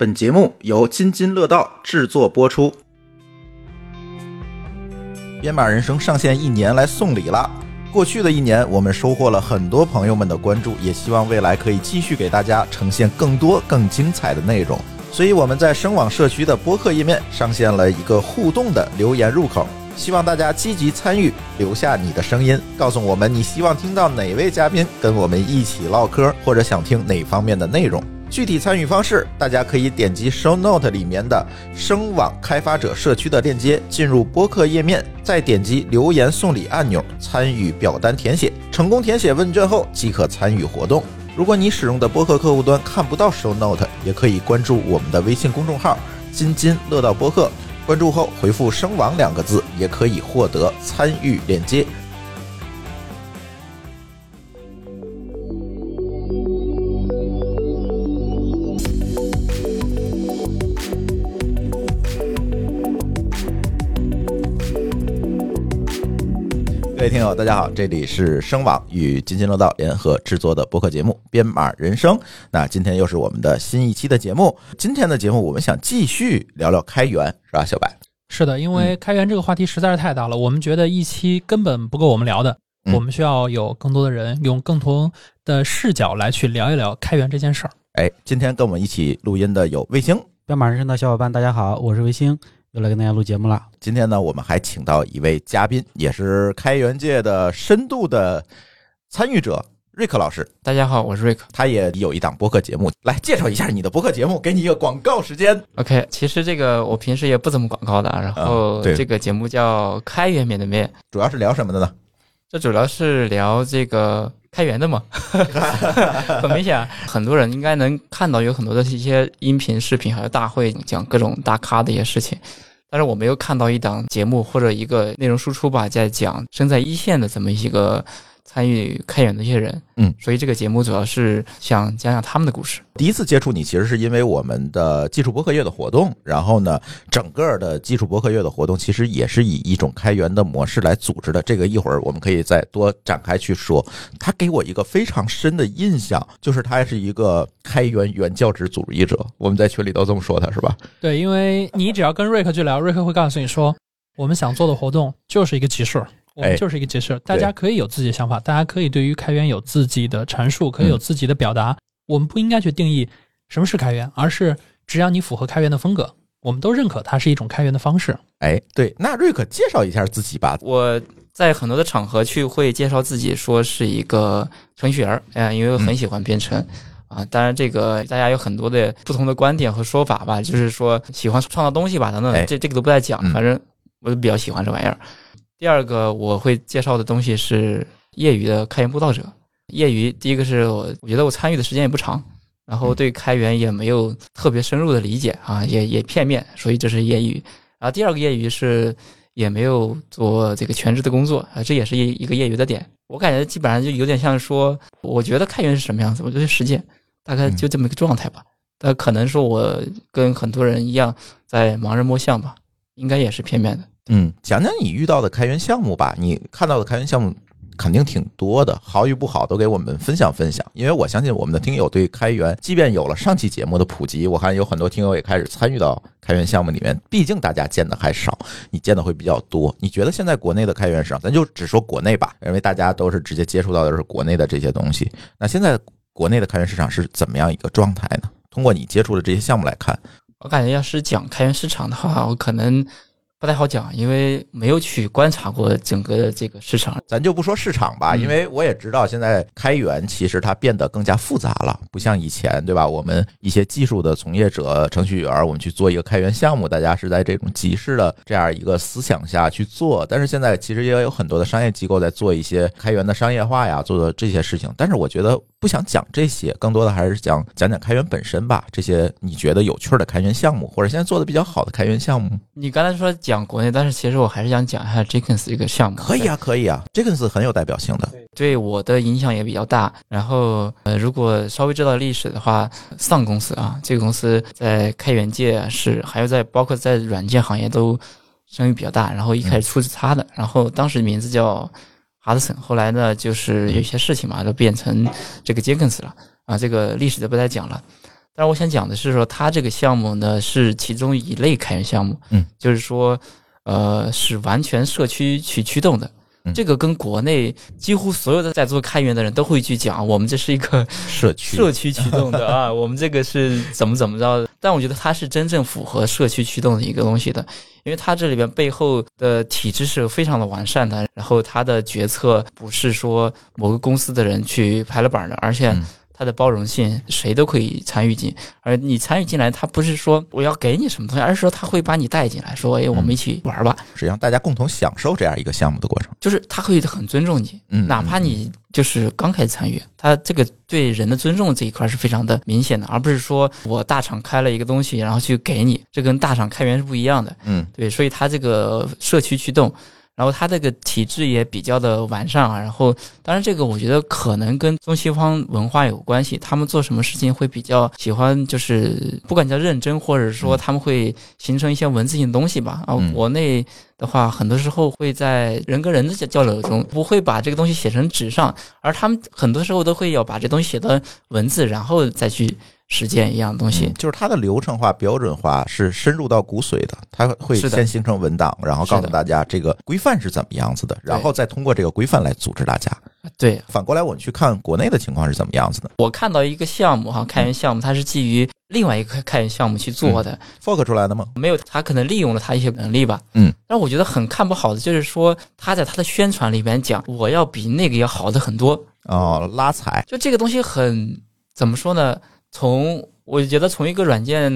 本节目由津津乐道制作播出。编码人生上线一年来送礼了。过去的一年，我们收获了很多朋友们的关注，也希望未来可以继续给大家呈现更多更精彩的内容。所以我们在声网社区的播客页面上线了一个互动的留言入口，希望大家积极参与，留下你的声音，告诉我们你希望听到哪位嘉宾跟我们一起唠嗑，或者想听哪方面的内容。具体参与方式，大家可以点击 Show Note 里面的声网开发者社区的链接，进入播客页面，再点击留言送礼按钮，参与表单填写。成功填写问卷后，即可参与活动。如果你使用的播客客户端看不到 Show Note，也可以关注我们的微信公众号“津津乐道播客”，关注后回复“声网”两个字，也可以获得参与链接。各位听友，大家好，这里是声网与津津乐道联合制作的播客节目《编码人生》。那今天又是我们的新一期的节目。今天的节目，我们想继续聊聊开源，是吧，小白？是的，因为开源这个话题实在是太大了，我们觉得一期根本不够我们聊的，嗯我们需要有更多的人用更多的视角来去聊一聊开源这件事儿。哎，今天跟我们一起录音的有卫星。编码人生的小伙伴，大家好，我是卫星，又来跟大家录节目了。今天呢，我们还请到一位嘉宾，也是开源界的深度的参与者，瑞克老师。大家好，我是瑞克。他也有一档播客节目，来介绍一下你的播客节目，给你一个广告时间。OK，其实这个我平时也不怎么广告的，然后这个节目叫《开源面对面》，主要是聊什么的呢？这主要是聊这个开源的嘛。很明显，很多人应该能看到有很多的一些音频、视频，还有大会讲各种大咖的一些事情。但是我没有看到一档节目或者一个内容输出吧，在讲身在一线的这么一个参与开源的一些人。嗯，所以这个节目主要是想讲讲他们的故事。第一次接触你，其实是因为我们的技术博客月的活动，然后呢，整个的技术博客月的活动其实也是以一种开源的模式来组织的。这个一会儿我们可以再多展开去说。他给我一个非常深的印象，就是他是一个开源原教旨主义者。我们在群里都这么说他，是吧？对，因为你只要跟瑞克去聊，瑞克会告诉你说，我们想做的活动就是一个集市，我哎们就是一个集市，大家可以有自己的想法，大家可以对于开源有自己的阐述，可以有自己的表达。我们不应该去定义什么是开源，而是只要你符合开源的风格，我们都认可它是一种开源的方式。哎，对，那瑞克介绍一下自己吧。我在很多的场合去会介绍自己，说是一个程序员儿，哎，因为我很喜欢编程。啊，当然，这个大家有很多的不同的观点和说法吧，就是说喜欢创造东西吧，等等哎，这这个都不再讲嗯，反正我就比较喜欢这玩意儿。第二个我会介绍的东西是业余的开源布道者。业余，第一个是我我觉得我参与的时间也不长，然后对开源也没有特别深入的理解啊，也也片面，所以这是业余。然后第二个业余是也没有做这个全职的工作啊，这也是一一个业余的点。我感觉基本上就有点像说，我觉得开源是什么样子，我就去实践，大概就这么个状态吧。但可能说我跟很多人一样在盲人摸象吧，应该也是片面的。嗯，讲讲你遇到的开源项目吧。你看到的开源项目肯定挺多的，好与不好都给我们分享分享。因为我相信我们的听友对开源，即便有了上期节目的普及，我看有很多听友也开始参与到开源项目里面。毕竟大家见的还少，你见的会比较多。你觉得现在国内的开源市场，咱就只说国内吧，因为大家都是直接接触到的是国内的这些东西。那现在国内的开源市场是怎么样一个状态呢？通过你接触的这些项目来看，我感觉要是讲开源市场的话，我可能不太好讲，因为没有去观察过整个的这个市场。咱就不说市场吧，嗯因为我也知道现在开源其实它变得更加复杂了，不像以前，对吧？我们一些技术的从业者、程序员，我们去做一个开源项目，大家是在这种集市的这样一个思想下去做。但是现在其实也有很多的商业机构在做一些开源的商业化呀，做的这些事情。但是我觉得不想讲这些，更多的还是讲讲讲开源本身吧。这些你觉得有趣的开源项目，或者现在做的比较好的开源项目，你刚才说讲国内，但是其实我还是想讲一下 Jenkins 这个项目。可以啊，可以啊，这个是很有代表性的。对我的影响也比较大。然后，呃，如果稍微知道历史的话，丧公司啊，这个公司在开源界是，还有在包括在软件行业都声誉比较大。然后一开始出自他的，然后当时名字叫哈德森，后来呢就是有些事情嘛，就变成这个 Jenkins 了啊。这个历史就不再讲了。但我想讲的是说，它这个项目呢是其中一类开源项目，嗯，就是说，呃，是完全社区去驱动的。嗯这个跟国内几乎所有的在做开源的人都会去讲，我们这是一个 社区社区驱动的啊，我们这个是怎么怎么着的？但我觉得它是真正符合社区驱动的一个东西的，因为它这里边背后的体制是非常的完善的，然后它的决策不是说某个公司的人去拍了板的，而且嗯它的包容性谁都可以参与进，而你参与进来，它不是说我要给你什么东西，而是说他会把你带进来，说哎，我们一起玩吧，实际上大家共同享受这样一个项目的过程。就是他会很尊重你，嗯，哪怕你就是刚开始参与，他这个对人的尊重这一块是非常的明显的，而不是说我大厂开了一个东西，然后去给你，这跟大厂开源是不一样的。嗯对，所以它这个社区驱动，然后它这个体制也比较的完善啊。然后，当然这个我觉得可能跟中西方文化有关系，他们做什么事情会比较喜欢，就是不管叫认真，或者说他们会形成一些文字性的东西吧。啊嗯，国内的话，很多时候会在人跟人的交交流中，不会把这个东西写成纸上，而他们很多时候都会要把这东西写到文字，然后再去实践一样东西嗯。就是它的流程化、标准化是深入到骨髓的，它会先形成文档，然后告诉大家这个规范是怎么样子的，然后再通过这个规范来组织大家。对，反过来，我们去看国内的情况是怎么样子的我看到一个项目哈，开源项目，它是基于另外一个开源项目去做的，，fork 出来的吗？没有他可能利用了他一些能力吧。嗯，但我觉得很看不好的就是说他在他的宣传里边讲我要比那个要好的很多，哦，拉踩，就这个东西很怎么说呢？从我觉得从一个软件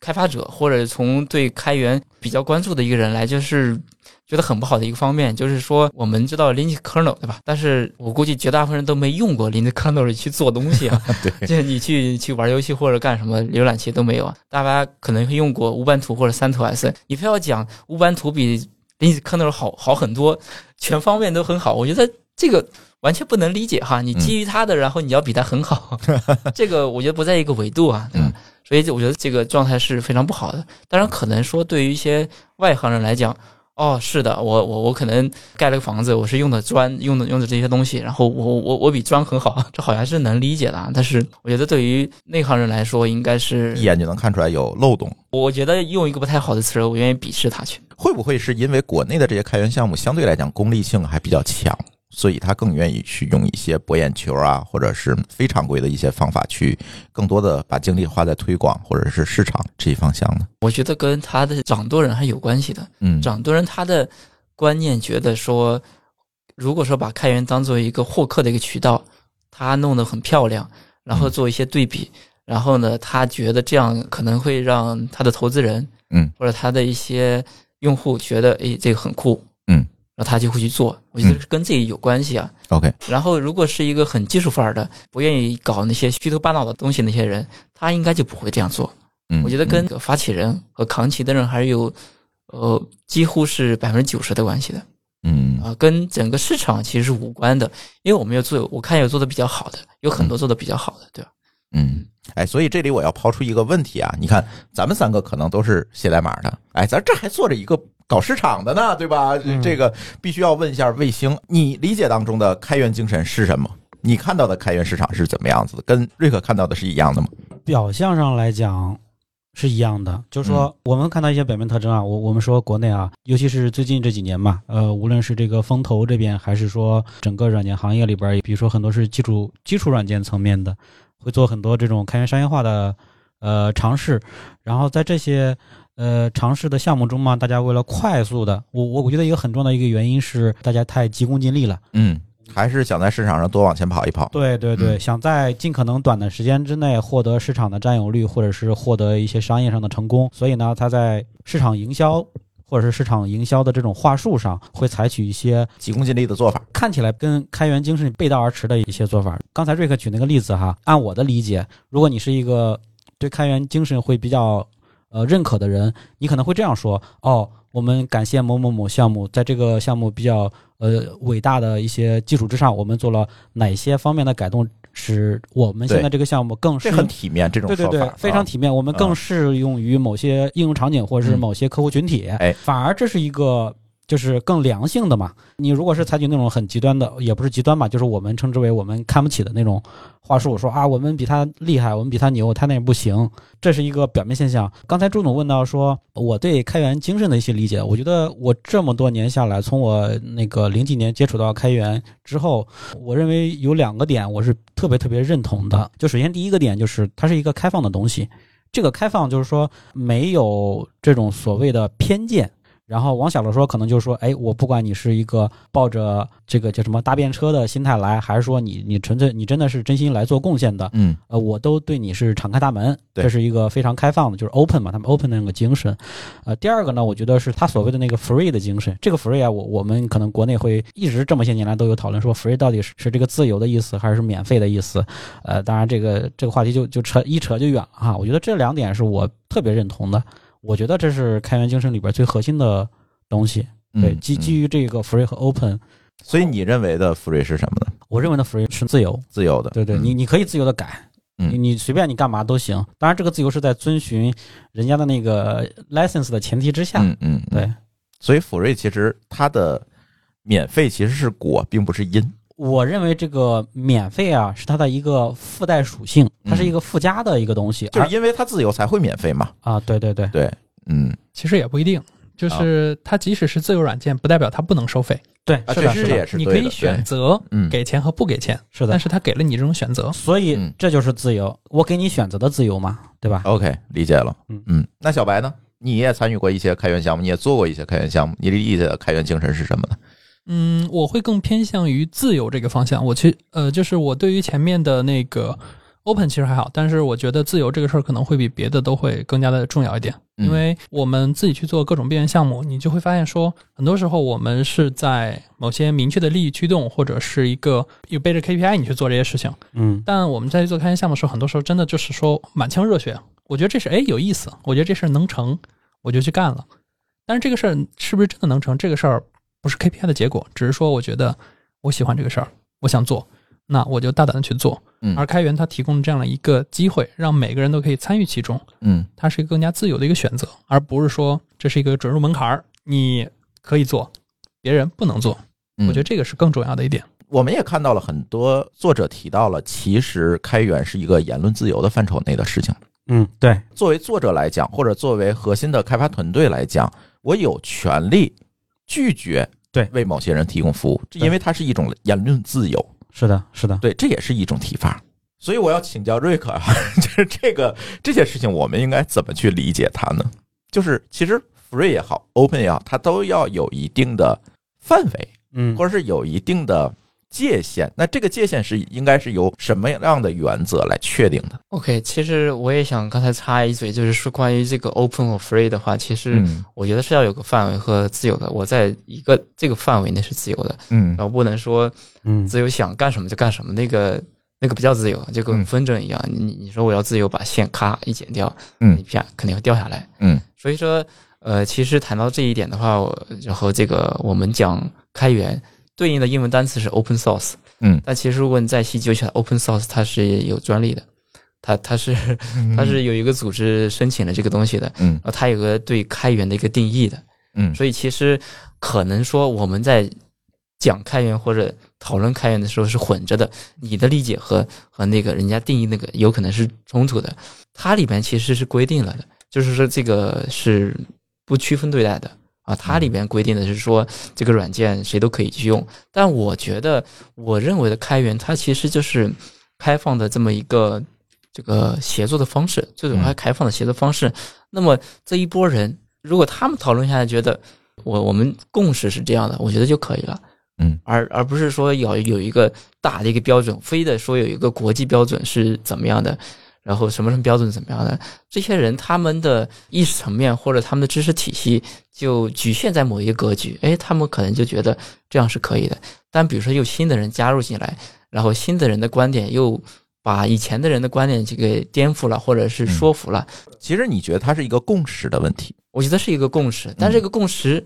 开发者或者从对开源比较关注的一个人来，就是觉得很不好的一个方面，就是说我们知道 Linux kernel 对吧？但是我估计绝大部分人都没用过 Linux kernel 去做东西啊。对，就是你去去玩游戏或者干什么，浏览器都没有啊。大家可能会用过 Ubuntu 或者三图 S，你非要讲 Ubuntu 比 Linux kernel 好好很多，全方面都很好，我觉得这个完全不能理解哈。你基于他的，然后你要比他很好，这个我觉得不在一个维度啊，对吧？所以我觉得这个状态是非常不好的。当然，可能说对于一些外行人来讲，哦，是的，我我我可能盖了个房子，我是用的砖，用的用的这些东西，然后我我我比砖很好，这好像是能理解的啊。但是我觉得对于内行人来说，应该是一眼就能看出来有漏洞。我觉得用一个不太好的词儿，我愿意鄙视他去。会不会是因为国内的这些开源项目相对来讲功利性还比较强，所以他更愿意去用一些博眼球啊，或者是非常规的一些方法去更多的把精力花在推广或者是市场这一方向呢？我觉得跟他的掌舵人还有关系的。嗯，掌舵人他的观念觉得说，如果说把开源当做一个获客的一个渠道，他弄得很漂亮，然后做一些对比，然后呢，他觉得这样可能会让他的投资人，嗯，或者他的一些用户觉得，诶，这个很酷，嗯，然后他就会去做。我觉得是跟自己有关系啊。OK，然后，如果是一个很技术范儿的，不愿意搞那些虚头巴脑的东西那些人，他应该就不会这样做。嗯，我觉得跟发起人和扛旗的人还是有，呃，几乎是百分之九十的关系的嗯啊、跟整个市场其实是无关的，因为我们要做，我看有做的比较好的，有很多做的比较好的，对吧？嗯，哎，所以这里我要抛出一个问题啊，你看咱们三个可能都是写代码的，哎，咱这还做着一个搞市场的呢，对吧？嗯这个必须要问一下卫星，你理解当中的开源精神是什么？你看到的开源市场是怎么样子的？跟瑞克看到的是一样的吗？表象上来讲是一样的，就是说我们看到一些表面特征啊，我我们说国内啊，尤其是最近这几年嘛，呃，无论是这个风投这边，还是说整个软件行业里边，比如说很多是基础基础软件层面的，会做很多这种开源商业化的呃尝试，然后在这些。呃，尝试的项目中嘛，大家为了快速的，我我我觉得一个很重要的一个原因是大家太急功近利了。嗯，还是想在市场上多往前跑一跑。对对对，嗯想在尽可能短的时间之内获得市场的占有率，或者是获得一些商业上的成功，所以呢，他在市场营销或者是市场营销的这种话术上，会采取一些急功近利的做法。看起来跟开源精神背道而驰的一些做法。刚才瑞克举那个例子哈，按我的理解，如果你是一个对开源精神会比较呃认可的人，你可能会这样说：哦，我们感谢某某某项目，在这个项目比较呃伟大的一些基础之上，我们做了哪些方面的改动，使我们现在这个项目更适很体面，这种对对对，非常啊体面。我们更适用于某些应用场景或者是嗯某些客户群体。哎反而这是一个就是更良性的嘛。你如果是采取那种很极端的，也不是极端吧，就是我们称之为我们看不起的那种话术，说啊，我们比他厉害，我们比他牛，他那不行，这是一个表面现象。刚才朱总问到说我对开源精神的一些理解，我觉得我这么多年下来，从我那个零几年接触到开源之后，我认为有两个点我是特别特别认同的。就首先第一个点就是它是一个开放的东西，这个开放就是说没有这种所谓的偏见。然后往小了说，可能就是说，哎，我不管你是一个抱着这个叫什么搭便车的心态来，还是说你你纯粹你真的是真心来做贡献的，嗯呃，我都对你是敞开大门，对这是一个非常开放的，就是 open 嘛，他们 open 的那个精神。呃，第二个呢，我觉得是他所谓的那个 free 的精神。这个 free 啊，我我们可能国内会一直这么些年来都有讨论，说 free 到底是是这个自由的意思，还是免费的意思？呃，当然这个这个话题就就扯一扯就远了哈。我觉得这两点是我特别认同的，我觉得这是开源精神里边最核心的东西。对，嗯基基嗯于这个 free 和 open，所以你认为的 free 是什么呢？我认为的 free 是自由。自由的，对对，嗯你你可以自由的改，嗯你你随便你干嘛都行。当然，这个自由是在遵循人家的那个 license 的前提之下。嗯嗯，嗯对，所以 free 其实它的免费其实是果，并不是因。我认为这个免费啊是它的一个附带属性，它是一个附加的一个东西。就是因为它自由才会免费嘛。啊，对对对，对，嗯，其实也不一定，就是它即使是自由软件，不代表它不能收费。对，啊是的，是的，这是也是你可以选择嗯给钱和不给钱，是的但。是它给了你这种选择。所以嗯这就是自由，我给你选择的自由嘛，对吧？OK，理解了。嗯嗯，那小白呢？你也参与过一些开源项目，你也做过一些开源项目，你理解的开源精神是什么呢？嗯，我会更偏向于自由这个方向。我其实呃，就是我对于前面的那个 open 其实还好，但是我觉得自由这个事儿可能会比别的都会更加的重要一点。嗯因为我们自己去做各种边缘项目，你就会发现说，很多时候我们是在某些明确的利益驱动，或者是一个有背着 KPI 你去做这些事情。嗯但我们在去做开源项目的时候，很多时候真的就是说满腔热血，我觉得这事哎有意思，我觉得这事儿能成，我就去干了。但是这个事儿是不是真的能成？这个事儿不是 KPI 的结果，只是说我觉得我喜欢这个事儿，我想做，那我就大胆的去做。嗯而开源它提供这样的一个机会，让每个人都可以参与其中，嗯它是一个更加自由的一个选择，而不是说这是一个准入门槛儿，你可以做，别人不能做。嗯我觉得这个是更重要的一点。我们也看到了很多作者提到了，其实开源是一个言论自由的范畴内的事情。嗯，对，作为作者来讲，或者作为核心的开发团队来讲，我有权利拒绝对为某些人提供服务，对因为它是一种言论自由。是的，是的，对，这也是一种提法。所以我要请教瑞克啊，就是这个这件事情，我们应该怎么去理解它呢？就是其实 free 也好，open 也好，它都要有一定的范围，嗯或者是有一定的界限。那这个界限是应该是由什么样的原则来确定的？OK，其实我也想刚才插一嘴，就是说关于这个 open 或 free 的话，其实嗯我觉得是要有个范围和自由的。我在一个这个范围内是自由的，嗯然后不能说嗯自由想干什么就干什么，那个那个不叫自由，就跟嗯风筝一样。你你说我要自由，把线咔一剪掉，嗯一片肯定会掉下来。嗯所以说，呃，其实谈到这一点的话，我就和这个我们讲开源对应的英文单词是 open source，嗯。但其实如果你再细究起来，open source 它是有专利的，它它是它是有一个组织申请了这个东西的，嗯。然后它有个对开源的一个定义的，嗯。所以其实可能说我们在讲开源或者讨论开源的时候是混着的，你的理解和和那个人家定义那个有可能是冲突的。它里边其实是规定了的，就是说这个是不区分对待的啊。它里边规定的是说这个软件谁都可以去用，但我觉得我认为的开源它其实就是开放的这么一个这个协作的方式，最主要还开放的协作方式。那么这一波人，如果他们讨论下来觉得我我们共识是这样的，我觉得就可以了。嗯，而而不是说要有一个大的一个标准，非得说有一个国际标准是怎么样的，然后什么什么标准怎么样的，这些人他们的意识层面或者他们的知识体系就局限在某一个格局，哎，他们可能就觉得这样是可以的。但比如说有新的人加入进来，然后新的人的观点又把以前的人的观点就给颠覆了，或者是说服了，其实你觉得它是一个共识的问题？我觉得是一个共识，但这个共识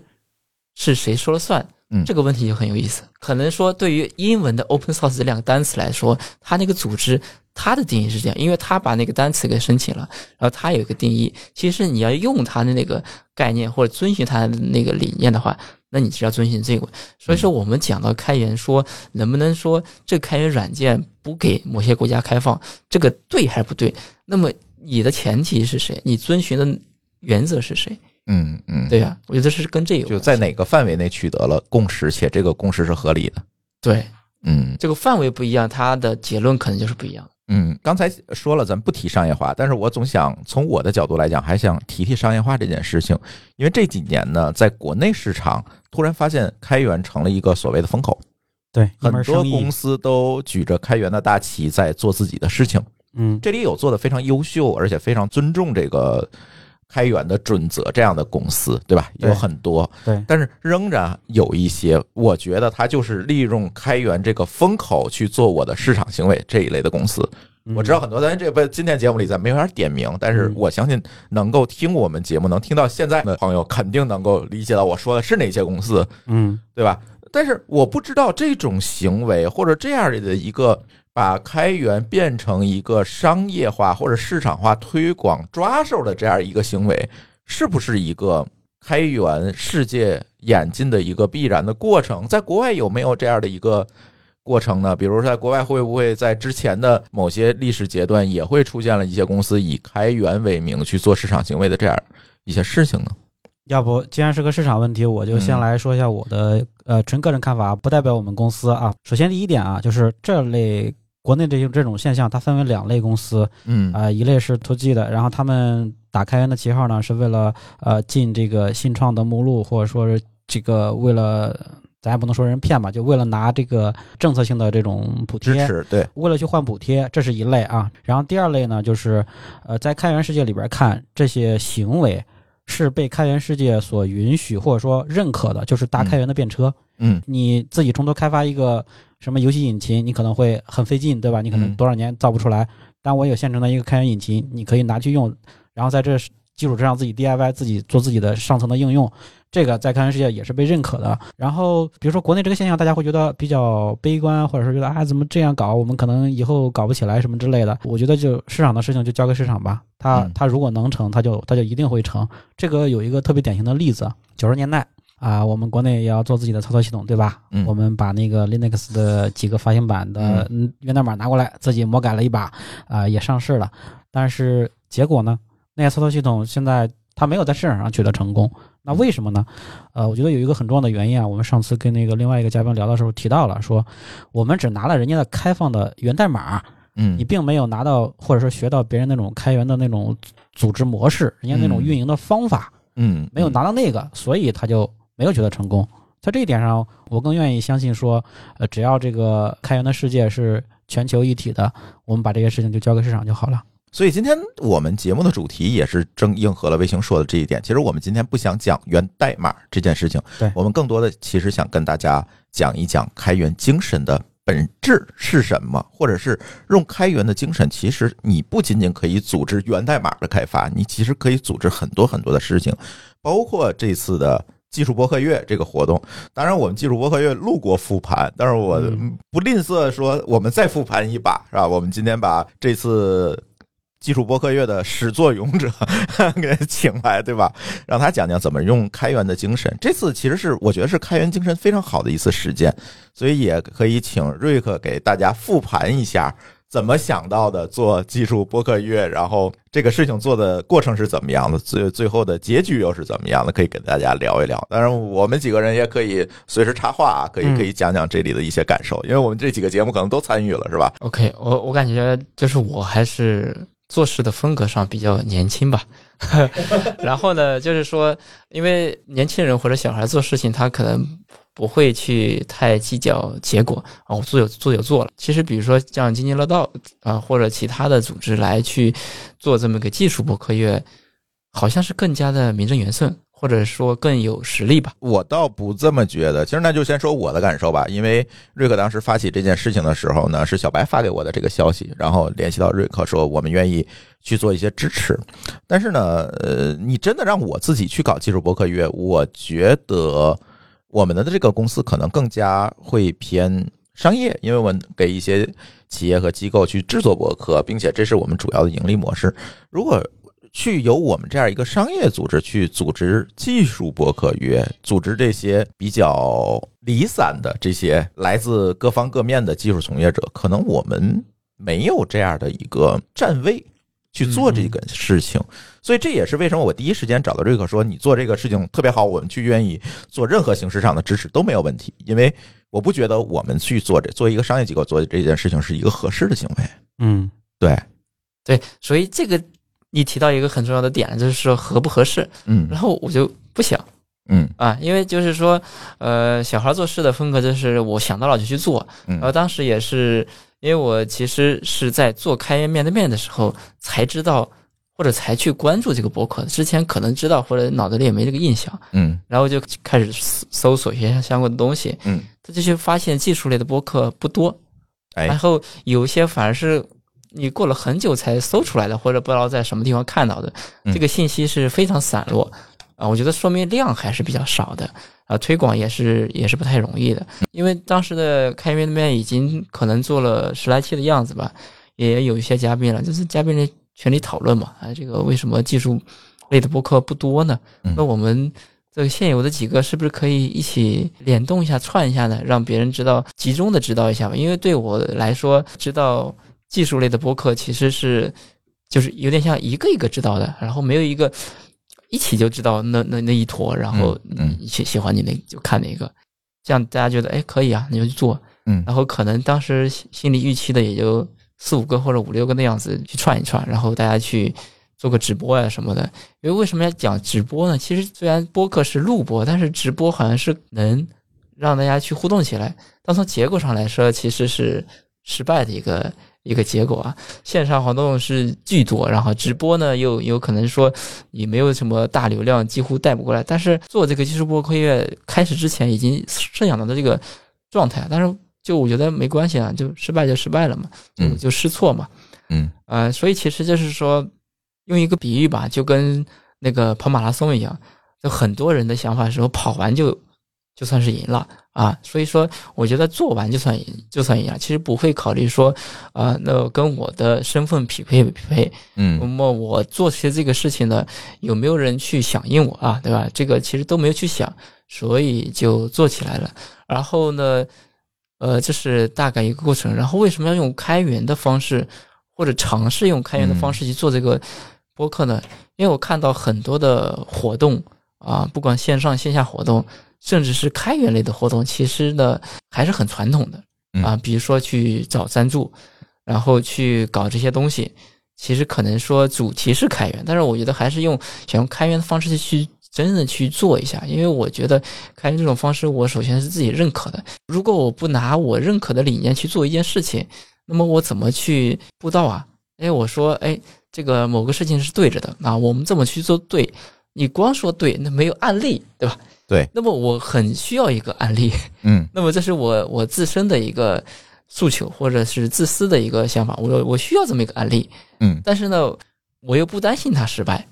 是谁说了算？嗯这个问题就很有意思。可能说，对于英文的 open source 这两个单词来说，它那个组织它的定义是这样，因为他把那个单词给申请了，然后他有一个定义。其实你要用他的那个概念或者遵循他的那个理念的话，那你就要遵循这个。所以说，我们讲到开源，说能不能说这开源软件不给某些国家开放，这个对还是不对？那么你的前提是谁？你遵循的原则是谁？嗯嗯，对呀、我觉得是跟这有就在哪个范围内取得了共识，且这个共识是合理的。对嗯这个范围不一样，它的结论可能就是不一样。嗯，刚才说了，咱不提商业化，但是我总想从我的角度来讲，还想提提商业化这件事情，因为这几年呢，在国内市场突然发现开源成了一个所谓的风口，对，很多公，司都举着开源的大旗在做自己的事情。嗯，这里有做的非常优秀，而且非常尊重这个开源的准则这样的公司，对吧？有很多，对，但是仍然有一些，我觉得它就是利用开源这个风口去做我的市场行为这一类的公司。嗯我知道很多咱这不今天节目里咱没法点名，但是嗯我相信能够听我们节目能听到现在的朋友，肯定能够理解到我说的是哪些公司，嗯对吧？但是我不知道这种行为或者这样的一个把开源变成一个商业化或者市场化推广抓手的这样一个行为，是不是一个开源世界演进的一个必然的过程？在国外有没有这样的一个过程呢？比如，在国外会不会在之前的某些历史阶段也会出现了一些公司以开源为名去做市场行为的这样一些事情呢？要不既然是个市场问题，我就先嗯来说一下我的呃纯个人看法，不代表我们公司啊。首先第一点啊，就是这类国内这些这种现象，它分为两类公司嗯啊、一类是 to G 的，然后他们打开源的旗号呢，是为了呃进这个新创的目录，或者说是这个为了咱也不能说人骗吧，就为了拿这个政策性的这种补贴，支持对，为了去换补贴，这是一类啊。然后第二类呢，就是呃，在开源世界里边看这些行为是被开源世界所允许或者说认可的，就是搭开源的便车。嗯你自己从头开发一个什么游戏引擎，你可能会很费劲，对吧？你可能嗯多少年造不出来。但我有现成的一个开源引擎，你可以拿去用，然后在这基础之上自己 DIY 自己做自己的上层的应用。这个在开源世界也是被认可的。然后比如说国内这个现象，大家会觉得比较悲观，或者说觉得啊怎么这样搞，我们可能以后搞不起来什么之类的。我觉得就市场的事情就交给市场吧，它嗯它如果能成，它就它就一定会成。这个有一个特别典型的例子，九十年代。啊，我们国内也要做自己的操作系统，对吧？嗯我们把那个 Linux 的几个发行版的嗯源代码拿过来，自己魔改了一把，啊、也上市了。但是结果呢，那些操作系统现在它没有在市场上取得成功。那为什么呢？呃，我觉得有一个很重要的原因啊，我们上次跟那个另外一个嘉宾聊的时候提到了，说我们只拿了人家的开放的源代码，嗯你并没有拿到或者说学到别人那种开源的那种组织模式，人家那种嗯运营的方法。嗯没有拿到那个，所以他就没有觉得成功。在这一点上，我更愿意相信说，呃，只要这个开源的世界是全球一体的，我们把这些事情就交给市场就好了。所以今天我们节目的主题也是正应和了卫星说的这一点。其实我们今天不想讲源代码这件事情，对我们更多的其实想跟大家讲一讲开源精神的本质是什么，或者是用开源的精神，其实你不仅仅可以组织源代码的开发，你其实可以组织很多很多的事情，包括这次的。技术博客月这个活动，当然我们技术博客月录过复盘，但是我嗯不吝啬说我们再复盘一把，是吧？我们今天把这次技术播客月的始作俑者 给请来，对吧？让他讲讲怎么用开源的精神。这次其实是我觉得是开源精神非常好的一次实践，所以也可以请瑞克给大家复盘一下。怎么想到的做技术播客月，然后这个事情做的过程是怎么样的，最最后的结局又是怎么样的，可以跟大家聊一聊。当然，我们几个人也可以随时插话啊，可以嗯可以讲讲这里的一些感受，因为我们这几个节目可能都参与了，是吧？OK，我我感觉就是我还是做事的风格上比较年轻吧。然后呢，就是说，因为年轻人或者小孩做事情，他可能不会去太计较结果啊，我做有做有做了。其实，比如说像津津乐道啊，或者其他的组织来去做这么个技术博客月，好像是更加的名正言顺，或者说更有实力吧。我倒不这么觉得。其实那就先说我的感受吧，因为瑞克当时发起这件事情的时候呢，是小白发给我的这个消息，然后联系到瑞克说我们愿意去做一些支持。但是呢，呃，你真的让我自己去搞技术博客月，我觉得我们的这个公司可能更加会偏商业，因为我们给一些企业和机构去制作博客，并且这是我们主要的盈利模式。如果去由我们这样一个商业组织去组织技术博客约，组织这些比较离散的这些来自各方各面的技术从业者，可能我们没有这样的一个站位去做这个事情，所以这也是为什么我第一时间找到瑞克说你做这个事情特别好，我们去愿意做任何形式上的支持都没有问题，因为我不觉得我们去做这作为一个商业机构做这件事情是一个合适的行为。嗯。对，对，所以这个你提到一个很重要的点，就是说合不合适。嗯。然后我就不想嗯啊，因为就是说，呃，小孩做事的风格就是我想到了就去做。然后嗯当时也是因为我其实是在做开源面对面的时候才知道，或者才去关注这个博客，之前可能知道或者脑子里也没这个印象，嗯然后就开始搜搜索一些相关的东西。嗯，他就去发现技术类的博客不多，哎然后有一些反而是你过了很久才搜出来的，或者不知道在什么地方看到的，嗯这个信息是非常散落啊。我觉得说明量还是比较少的啊，推广也是也是不太容易的。因为当时的开源面对面已经可能做了十来期的样子吧，也有一些嘉宾了，就是嘉宾的群里讨论嘛，啊，这个为什么技术类的播客不多呢？嗯那我们这个现有的几个是不是可以一起联动一下、串一下呢？让别人知道，集中的知道一下吧。因为对我来说，知道技术类的播客其实是就是有点像一个一个知道的，然后没有一个一起就知道那那那一坨，然后嗯喜喜欢你那就看哪个，这样大家觉得哎可以啊，你就去做。嗯然后可能当时心心里预期的也就四五个或者五六个那样子去串一串，然后大家去做个直播呀、什么的。因为为什么要讲直播呢？其实虽然播客是录播，但是直播好像是能让大家去互动起来。但从结果上来说，其实是失败的一个一个结果啊。线上活动是巨多，然后直播呢又有可能说也没有什么大流量，几乎带不过来。但是做这个技术播客月开始之前，已经设想到的这个状态，但是就我觉得没关系啊，就失败就失败了嘛，就嗯就试错嘛。嗯呃，所以其实就是说，用一个比喻吧，就跟那个跑马拉松一样，就很多人的想法是说跑完就就算是赢了啊。所以说，我觉得做完就算，就算一样。其实不会考虑说，啊、那跟我的身份匹配不匹配？嗯那嗯么我做些这个事情呢，有没有人去响应我啊？对吧？这个其实都没有去想，所以就做起来了。然后呢，呃，这是大概一个过程。然后为什么要用开源的方式，或者尝试用开源的方式去做这个播客呢？因为我看到很多的活动啊，不管线上线下活动，甚至是开源类的活动，其实呢还是很传统的啊，比如说去找赞助，然后去搞这些东西。其实可能说主题是开源，但是我觉得还是用想用开源的方式去真的去做一下，因为我觉得开源这种方式，我首先是自己认可的。如果我不拿我认可的理念去做一件事情，那么我怎么去布道啊？哎，我说，哎，这个某个事情是对着的啊，我们这么去做对，你光说对，那没有案例，对吧？对。那么我很需要一个案例，嗯 那么这是我我自身的一个诉求，或者是自私的一个想法，我我需要这么一个案例。嗯但是呢，我又不担心它失败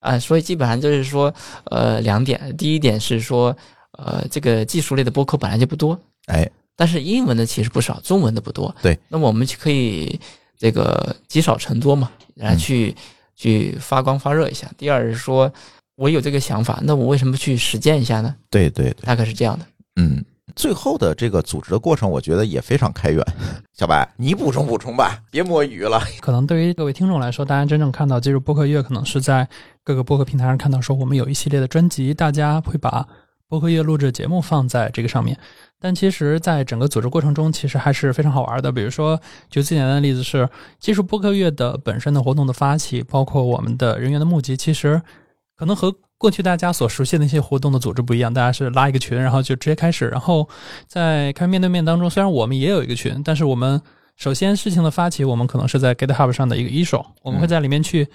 啊，所以基本上就是说，呃，两点。第一点是说，呃，这个技术类的播客本来就不多，哎但是英文的其实不少，中文的不多。对，那么我们就可以这个积少成多嘛，然后去、去发光发热一下。第二是说，我有这个想法，那我为什么去实践一下呢？对对对，大概是这样的。嗯，最后的这个组织的过程，我觉得也非常开源。小白，你补充补充吧，别摸鱼了。可能对于各位听众来说，大家真正看到技术播客月，可能是在各个播客平台上看到说我们有一系列的专辑，大家会把播客月录制节目放在这个上面。但其实，在整个组织过程中，其实还是非常好玩的。比如说，举最简单的例子是，技术播客月的本身的活动的发起，包括我们的人员的募集，其实可能和过去大家所熟悉的那些活动的组织不一样。大家是拉一个群，然后就直接开始。然后在开面对面当中，虽然我们也有一个群，但是我们首先事情的发起，我们可能是在 GitHub 上的一个 issue，我们会在里面去。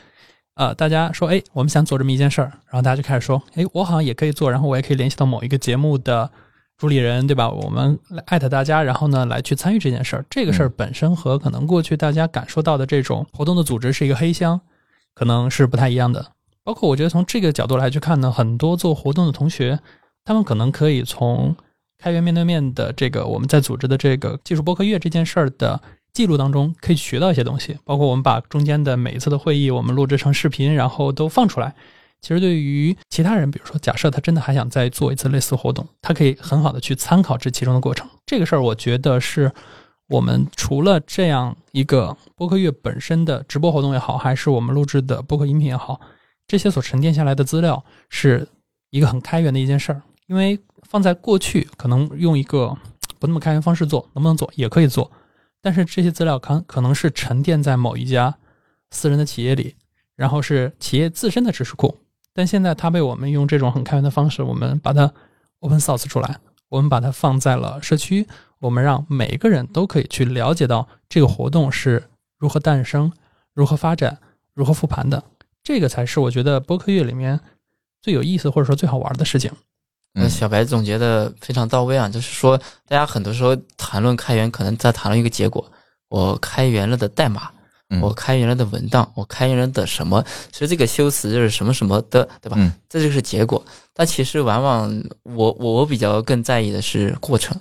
呃，大家说，哎，我们想做这么一件事儿，然后大家就开始说，哎，我好像也可以做，然后我也可以联系到某一个节目的主理人，对吧？我们来艾特大家，然后呢来去参与这件事儿。这个事儿本身和可能过去大家感受到的这种活动的组织是一个黑箱，可能是不太一样的。包括我觉得从这个角度来去看呢，很多做活动的同学，他们可能可以从开源面对面的这个我们在组织的这个技术播客月这件事儿的记录当中可以学到一些东西，包括我们把中间的每一次的会议我们录制成视频，然后都放出来。其实对于其他人，比如说假设他真的还想再做一次类似活动，他可以很好的去参考这其中的过程。这个事儿我觉得是我们除了这样一个播客月本身的直播活动也好，还是我们录制的播客音频也好，这些所沉淀下来的资料是一个很开源的一件事儿。因为放在过去，可能用一个不那么开源方式做，能不能做也可以做。但是这些资料可可能是沉淀在某一家私人的企业里，然后是企业自身的知识库。但现在它被我们用这种很开源的方式，我们把它 open source 出来，我们把它放在了社区，我们让每一个人都可以去了解到这个活动是如何诞生、如何发展、如何复盘的。这个才是我觉得播客月里面最有意思或者说最好玩的事情。那小白总结的非常到位啊，就是说，大家很多时候谈论开源，可能在谈论一个结果，我开源了的代码，我开源了的文档，我开源了的什么，其实这个修辞就是什么什么的，对吧？这就是结果。但其实往往我我比较更在意的是过程，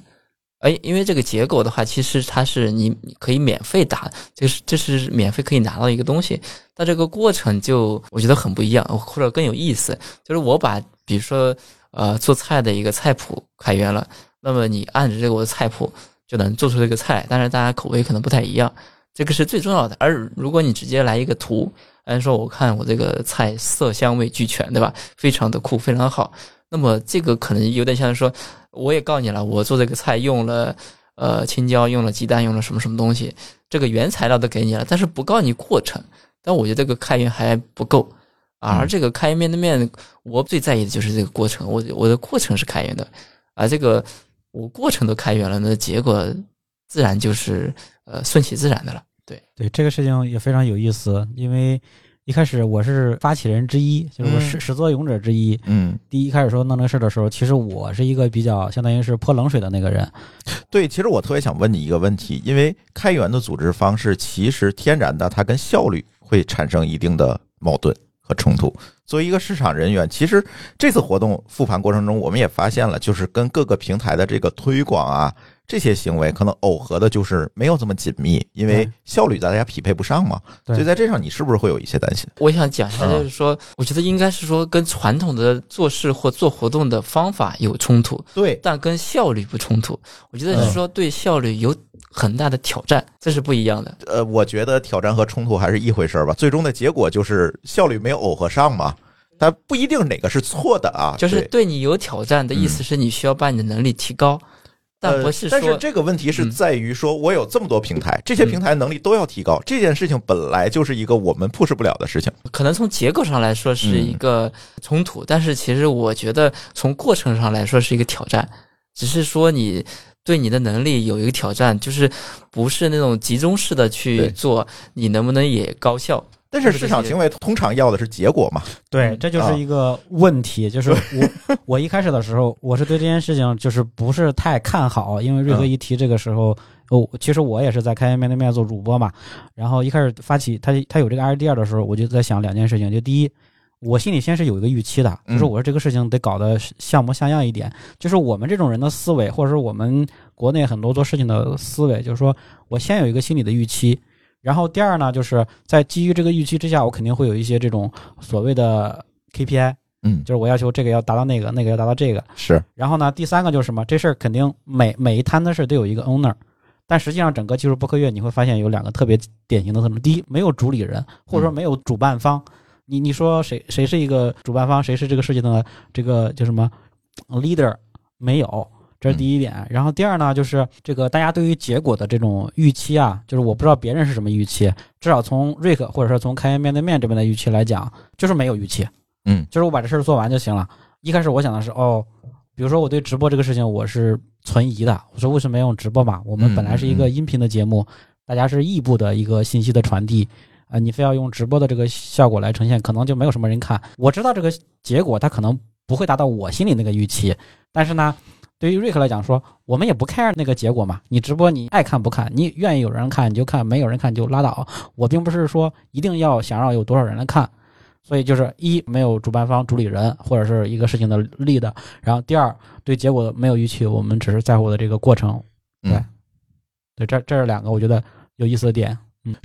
哎，因为这个结果的话，其实它是你可以免费打，就是这是免费可以拿到一个东西，但这个过程就我觉得很不一样，或者更有意思，就是我把比如说。呃，做菜的一个菜谱开源了，那么你按着这个我的菜谱就能做出这个菜，但是大家口味可能不太一样，这个是最重要的。而如果你直接来一个图，按说我看我这个菜色香味俱全，对吧？非常的酷，非常好。那么这个可能有点像说，我也告你了，我做这个菜用了呃青椒，用了鸡蛋，用了什么什么东西，这个原材料都给你了，但是不告你过程。但我觉得这个开源还不够。而这个开源面对面，我最在意的就是这个过程。我我的过程是开源的，而这个我过程都开源了，那结果自然就是呃顺其自然的了。对对，这个事情也非常有意思，因为一开始我是发起人之一，就是我始始作俑者之一。嗯，第一开始说弄这事的时候，其实我是一个比较相当于是泼冷水的那个人。对，其实我特别想问你一个问题，因为开源的组织方式其实天然的它跟效率会产生一定的矛盾。和冲突。作为一个市场人员，其实这次活动复盘过程中，我们也发现了，就是跟各个平台的这个推广啊，这些行为可能耦合的，就是没有这么紧密，因为效率大家匹配不上嘛。所以在这上，你是不是会有一些担心？我想讲一下，就是说，我觉得应该是说跟传统的做事或做活动的方法有冲突，对，但跟效率不冲突。我觉得是说对效率有。很大的挑战，这是不一样的。呃，我觉得挑战和冲突还是一回事儿吧。最终的结果就是效率没有耦合上嘛。它不一定哪个是错的啊。就是对你有挑战的意思是你需要把你的能力提高，但不是。但是这个问题是在于说，我有这么多平台，这些平台能力都要提高，这件事情本来就是一个我们 push 不了的事情。可能从结构上来说是一个冲突，但是其实我觉得从过程上来说是一个挑战，只是说你。对你的能力有一个挑战，就是不是那种集中式的去做，你能不能也高效？但是市场行为通常要的是结果嘛？对，这就是一个问题。就是我我一开始的时候，我是对这件事情就是不是太看好，因为瑞哥一提这个时候，哦，其实我也是在开源面对面做主播嘛。然后一开始发起他他有这个 idea 的时候，我就在想两件事情，就第一。我心里先是有一个预期的，就是我说这个事情得搞得像模像样一点，就是我们这种人的思维，或者说我们国内很多做事情的思维，就是说我先有一个心理的预期，然后第二呢，就是在基于这个预期之下，我肯定会有一些这种所谓的 KPI，嗯，就是我要求这个要达到那个，那个要达到这个，是。然后呢，第三个就是什么？这事儿肯定每每一摊的事都有一个 owner，但实际上整个技术博客月你会发现有两个特别典型的特征：第一，没有主理人，或者说没有主办方。你你说谁谁是一个主办方，谁是这个事情的这个叫什么 leader？没有，这是第一点。然后第二呢，就是这个大家对于结果的这种预期啊，就是我不知道别人是什么预期，至少从瑞克或者说从开源面对面这边的预期来讲，就是没有预期。嗯，就是我把这事儿做完就行了。一开始我想的是，哦，比如说我对直播这个事情我是存疑的，我说为什么要用直播嘛？我们本来是一个音频的节目，大家是异步的一个信息的传递。啊，你非要用直播的这个效果来呈现，可能就没有什么人看。我知道这个结果，它可能不会达到我心里那个预期。但是呢，对于瑞克来讲，说我们也不 care 那个结果嘛。你直播你爱看不看，你愿意有人看你就看，没有人看就拉倒。我并不是说一定要想让有多少人来看，所以就是一没有主办方、主理人或者是一个事情的力的。然后第二，对结果没有预期，我们只是在乎的这个过程。对，对，这这是两个，我觉得。有意思的点。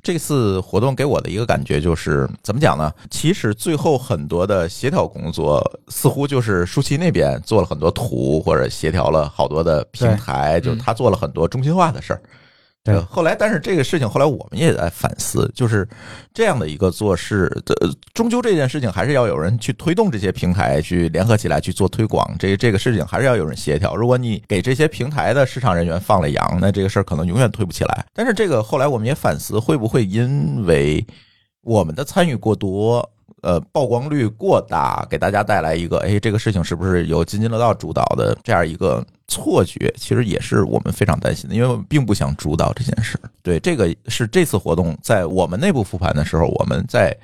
这次活动给我的一个感觉就是，怎么讲呢？其实最后很多的协调工作，似乎就是舒淇那边做了很多图，或者协调了好多的平台，就是他做了很多中心化的事儿。对后来，但是这个事情后来我们也在反思，就是这样的一个做事的，终究这件事情还是要有人去推动这些平台去联合起来去做推广，这这个事情还是要有人协调。如果你给这些平台的市场人员放了羊，那这个事儿可能永远推不起来。但是这个后来我们也反思，会不会因为我们的参与过多，呃，曝光率过大，给大家带来一个，哎，这个事情是不是由津津乐道主导的这样一个错觉？其实也是我们非常担心的，因为我们并不想主导这件事。对，这个是这次活动在我们内部复盘的时候，我们在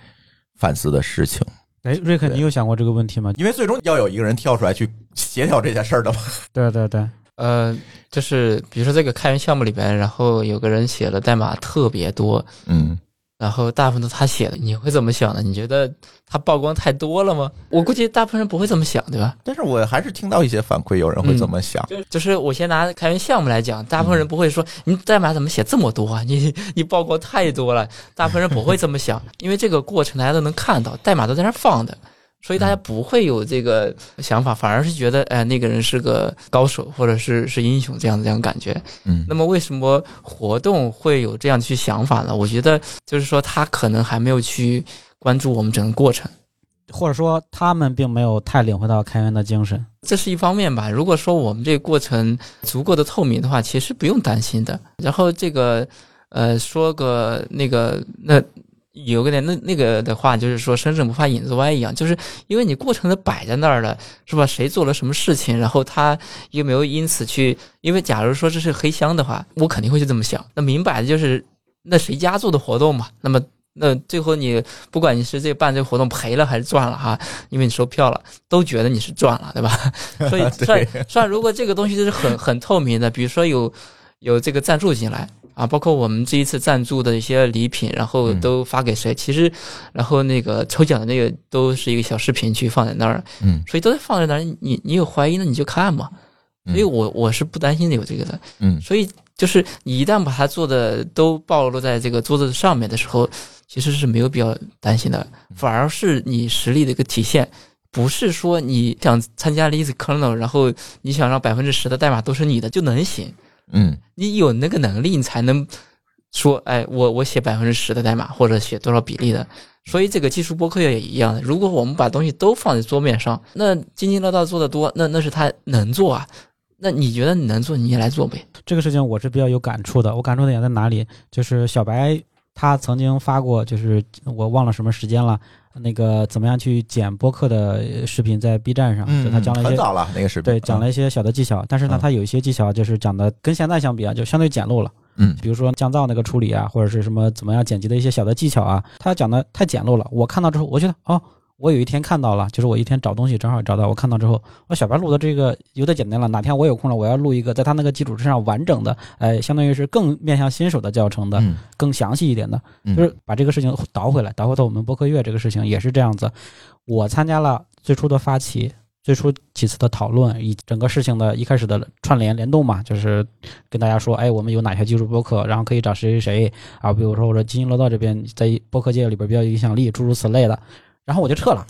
反思的事情。哎，瑞克，你有想过这个问题吗？因为最终要有一个人跳出来去协调这件事儿的嘛。对对对，呃，就是比如说这个开源项目里边，然后有个人写的代码特别多，嗯，然后大部分都是他写的，你会怎么想呢？你觉得他曝光太多了吗？我估计大部分人不会这么想，对吧？但是我还是听到一些反馈，有人会这么想。就就是我先拿开源项目来讲，大部分人不会说你代码怎么写这么多啊？你你曝光太多了，大部分人不会这么想，因为这个过程大家都能看到，代码都在那放的。所以大家不会有这个想法，反而是觉得，哎，那个人是个高手，或者是是英雄这样这样感觉。嗯那么为什么活动会有这样去想法呢？我觉得就是说他可能还没有去关注我们整个过程，或者说他们并没有太领会到开源的精神。这是一方面吧。如果说我们这个过程足够的透明的话，其实不用担心的。然后这个呃，说个那个那。有个点，那那个的话，就是说身正不怕影子歪一样，就是因为你过程都摆在那儿了，是吧？谁做了什么事情，然后他有没有因此去？因为假如说这是黑箱的话，我肯定会去这么想。那明摆的就是那谁家做的活动嘛？那么那最后你不管你是这办这个活动赔了还是赚了哈，因为你收票了，都觉得你是赚了，对吧？所以 对算算，如果这个东西就是很很透明的，比如说有有这个赞助进来啊，包括我们这一次赞助的一些礼品，然后嗯。都发给谁，其实然后那个抽奖的那个都是一个小视频去放在那儿，嗯，所以都放在那儿，你你有怀疑那你就看嘛。所以我我是不担心有这个的，嗯。所以就是你一旦把它做的都暴露在这个桌子上面的时候，其实是没有必要担心的，反而是你实力的一个体现。不是说你想参加 List Kernel，然后你想让百分之十的代码都是你的就能行，嗯你有那个能力，你才能说，哎，我我写百分之十的代码，或者写多少比例的。所以这个技术播客也一样的，如果我们把东西都放在桌面上，那津津乐道做的多，那那是他能做啊。那你觉得你能做，你也来做呗。这个事情我是比较有感触的。我感触的点在哪里？就是小白他曾经发过，就是我忘了什么时间了，那个怎么样去剪播客的视频在 B 站上，嗯，就他讲了一些。很早了那个视频，对，讲了一些小的技巧，但是呢嗯，他有一些技巧就是讲的跟现在相比啊，就相对简陋了。嗯比如说降噪那个处理啊，或者是什么怎么样剪辑的一些小的技巧啊，他讲的太简陋了。我看到之后，我觉得哦，我有一天看到了，就是我一天找东西正好找到，我看到之后，我小白录的这个有点简单了。哪天我有空了，我要录一个在他那个基础之上完整的，哎，相当于是更面向新手的教程的，嗯更详细一点的，嗯就是把这个事情倒回来，倒回到我们播客月这个事情也是这样子。我参加了最初的发起，最初几次的讨论，以整个事情的一开始的串联联动嘛，就是跟大家说，哎，我们有哪些技术播客，然后可以找谁谁谁啊，比如说我说津津乐道这边在播客界里边比较有影响力，诸如此类的，然后我就撤了，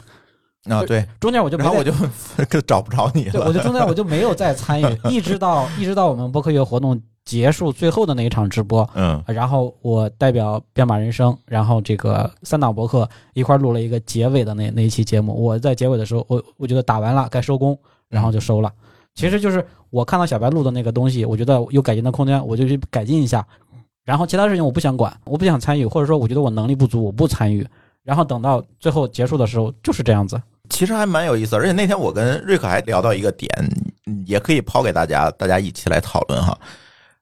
啊对，中间我就没然后我就 找不着你对，了，我就中间我就没有再参与，一直到一直到我们播客月活动结束最后的那一场直播，嗯然后我代表编码人生，然后这个三档博客一块儿录了一个结尾的那那一期节目。我在结尾的时候，我我觉得打完了该收工，然后就收了。其实就是我看到小白录的那个东西，我觉得有改进的空间，我就去改进一下。然后其他事情我不想管，我不想参与，或者说我觉得我能力不足，我不参与。然后等到最后结束的时候，就是这样子。其实还蛮有意思，而且那天我跟瑞克还聊到一个点，嗯也可以抛给大家，大家一起来讨论哈，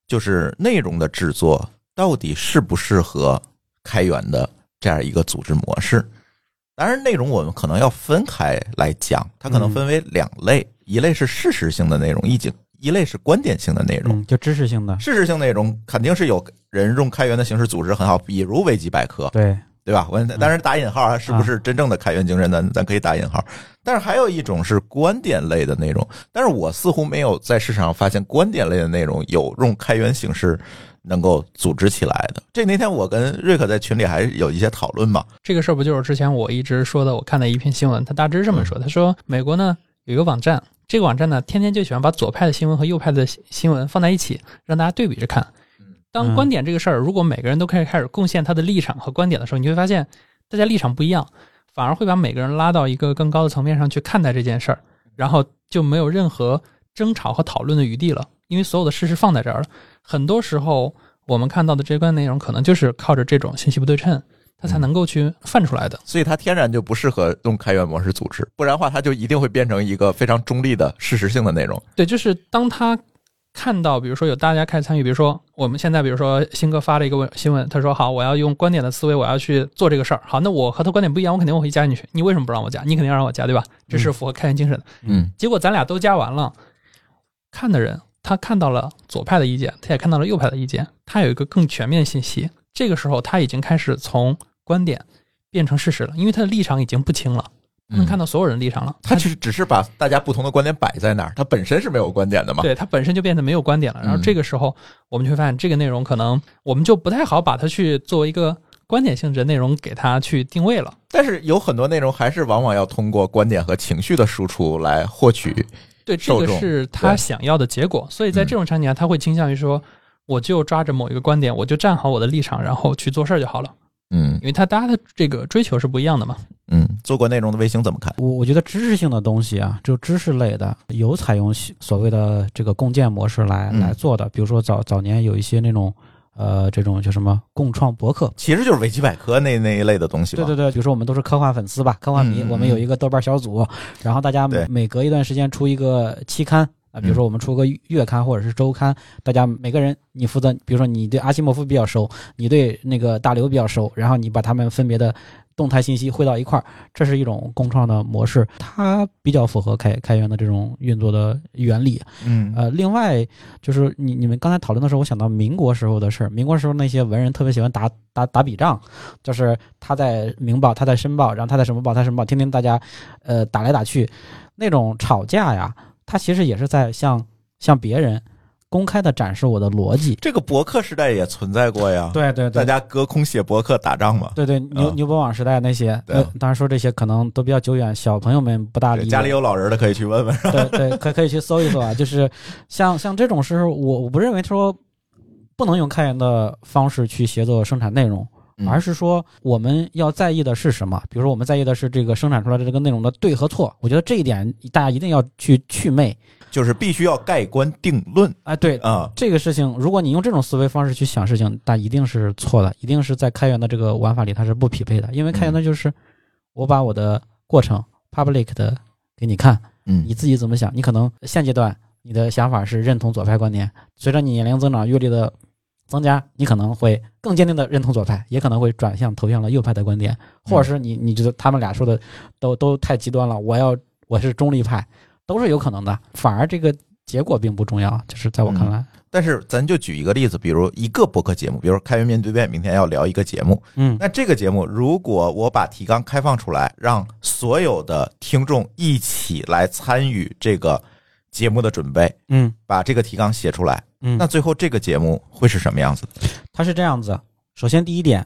就是内容的制作到底适不适合开源的这样一个组织模式。当然，内容我们可能要分开来讲，它可能分为两类，一类是事实性的内容，一经一类是观点性的内容。嗯，就知识性的。事实性内容肯定是有人用开源的形式组织很好，比如维基百科，对，对吧？我当然打引号啊，是不是真正的开源精神？咱咱可以打引号。但是还有一种是观点类的内容，但是我似乎没有在市场上发现观点类的内容有用开源形式能够组织起来的。这那天我跟瑞克在群里还有一些讨论嘛，这个事儿不就是之前我一直说的？我看的一篇新闻，他大致这么说：他说美国呢有一个网站，这个网站呢天天就喜欢把左派的新闻和右派的新闻放在一起，让大家对比着看。当观点这个事儿，如果每个人都开始开始贡献他的立场和观点的时候，你会发现大家立场不一样，反而会把每个人拉到一个更高的层面上去看待这件事儿，然后就没有任何争吵和讨论的余地了，因为所有的事实放在这儿了。很多时候我们看到的这些观点内容，可能就是靠着这种信息不对称，它才能够去泛出来的。所以它天然就不适合用开源模式组织，不然的话，它就一定会变成一个非常中立的事实性的内容。对，就是当他看到，比如说有大家开始参与，比如说我们现在，比如说新哥发了一个问新闻，他说好，我要用观点的思维，我要去做这个事儿。好，那我和他观点不一样，我肯定我会加进去。你为什么不让我加？你肯定要让我加，对吧？这是符合开源精神的。嗯结果咱俩都加完了，看的人他看到了左派的意见，他也看到了右派的意见，他有一个更全面的信息。这个时候他已经开始从观点变成事实了，因为他的立场已经不清了，他能看到所有人立场了。他其实只是把大家不同的观点摆在那儿，他本身是没有观点的嘛。对他本身就变得没有观点了。然后嗯这个时候，我们就会发现这个内容可能我们就不太好把它去作为一个观点性质的内容给它去定位了。但是有很多内容还是往往要通过观点和情绪的输出来获取。对，这个是他想要的结果。所以在这种场景下，他会倾向于说，我就抓着某一个观点，我就站好我的立场，然后去做事儿就好了。嗯因为他大家的这个追求是不一样的嘛。嗯，做过内容的卫星怎么看？我我觉得知识性的东西啊，就知识类的，有采用所谓的这个共建模式来、嗯来做的。比如说早早年有一些那种呃这种叫什么共创博客。其实就是维基百科那那一类的东西。对对对，比如说我们都是科幻粉丝吧，科幻迷，我们有一个豆瓣小组，然后大家对每隔一段时间出一个期刊啊，比如说我们出个月刊或者是周刊，大家每个人你负责，比如说你对阿西莫夫比较熟，你对那个大刘比较熟，然后你把他们分别的动态信息汇到一块儿，这是一种共创的模式，它比较符合开开源的这种运作的原理。嗯呃，另外就是你你们刚才讨论的时候，我想到民国时候的事儿。民国时候那些文人特别喜欢打打打笔仗，就是他在《明报》，他在《申报》，然后他在什么报，他什么报，天天大家呃打来打去，那种吵架呀，他其实也是在向向别人公开的展示我的逻辑。这个博客时代也存在过呀。对对对大家隔空写博客打仗嘛。对对，牛嗯牛博网时代那些，当然说这些可能都比较久远，小朋友们不大理解。家里有老人的可以去问问。对对，可可以去搜一搜啊。就是像像这种事，我我不认为说不能用开源的方式去协作生产内容，嗯而是说我们要在意的是什么？比如说我们在意的是这个生产出来的这个内容的对和错。我觉得这一点大家一定要去祛魅。就是必须要盖棺定论哎，对。啊。这个事情，如果你用这种思维方式去想事情，那一定是错的，一定是在开源的这个玩法里它是不匹配的。因为开源的就是我把我的过程 public 的给你看，嗯你自己怎么想？你可能现阶段你的想法是认同左派观点，随着你年龄增长、阅历的增加，你可能会更坚定的认同左派，也可能会转向投向了右派的观点，或者是你你觉得他们俩说的都都太极端了，我要我是中立派，都是有可能的。反而这个结果并不重要，就是在我看来，但是咱就举一个例子，比如一个播客节目，比如开源面对面，明天要聊一个节目，嗯。那这个节目如果我把提纲开放出来，让所有的听众一起来参与这个节目的准备，嗯。把这个提纲写出来，嗯，那最后这个节目会是什么样子的？它是这样子。首先第一点，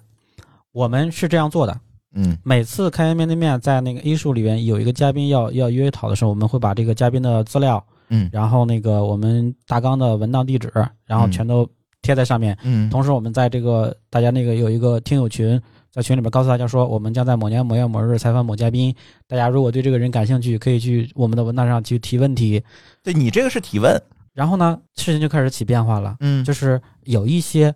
我们是这样做的，嗯。每次开源面对面，在那个 A 数里边有一个嘉宾要要约讨的时候，我们会把这个嘉宾的资料，嗯。然后那个我们大纲的文档地址，然后全都贴在上面。嗯。同时，我们在这个大家那个有一个听友群，在群里边告诉大家说，我们将在某年某月某日采访某嘉宾，大家如果对这个人感兴趣，可以去我们的文档上去提问题。对你这个是提问，然后呢，事情就开始起变化了，嗯就是有一些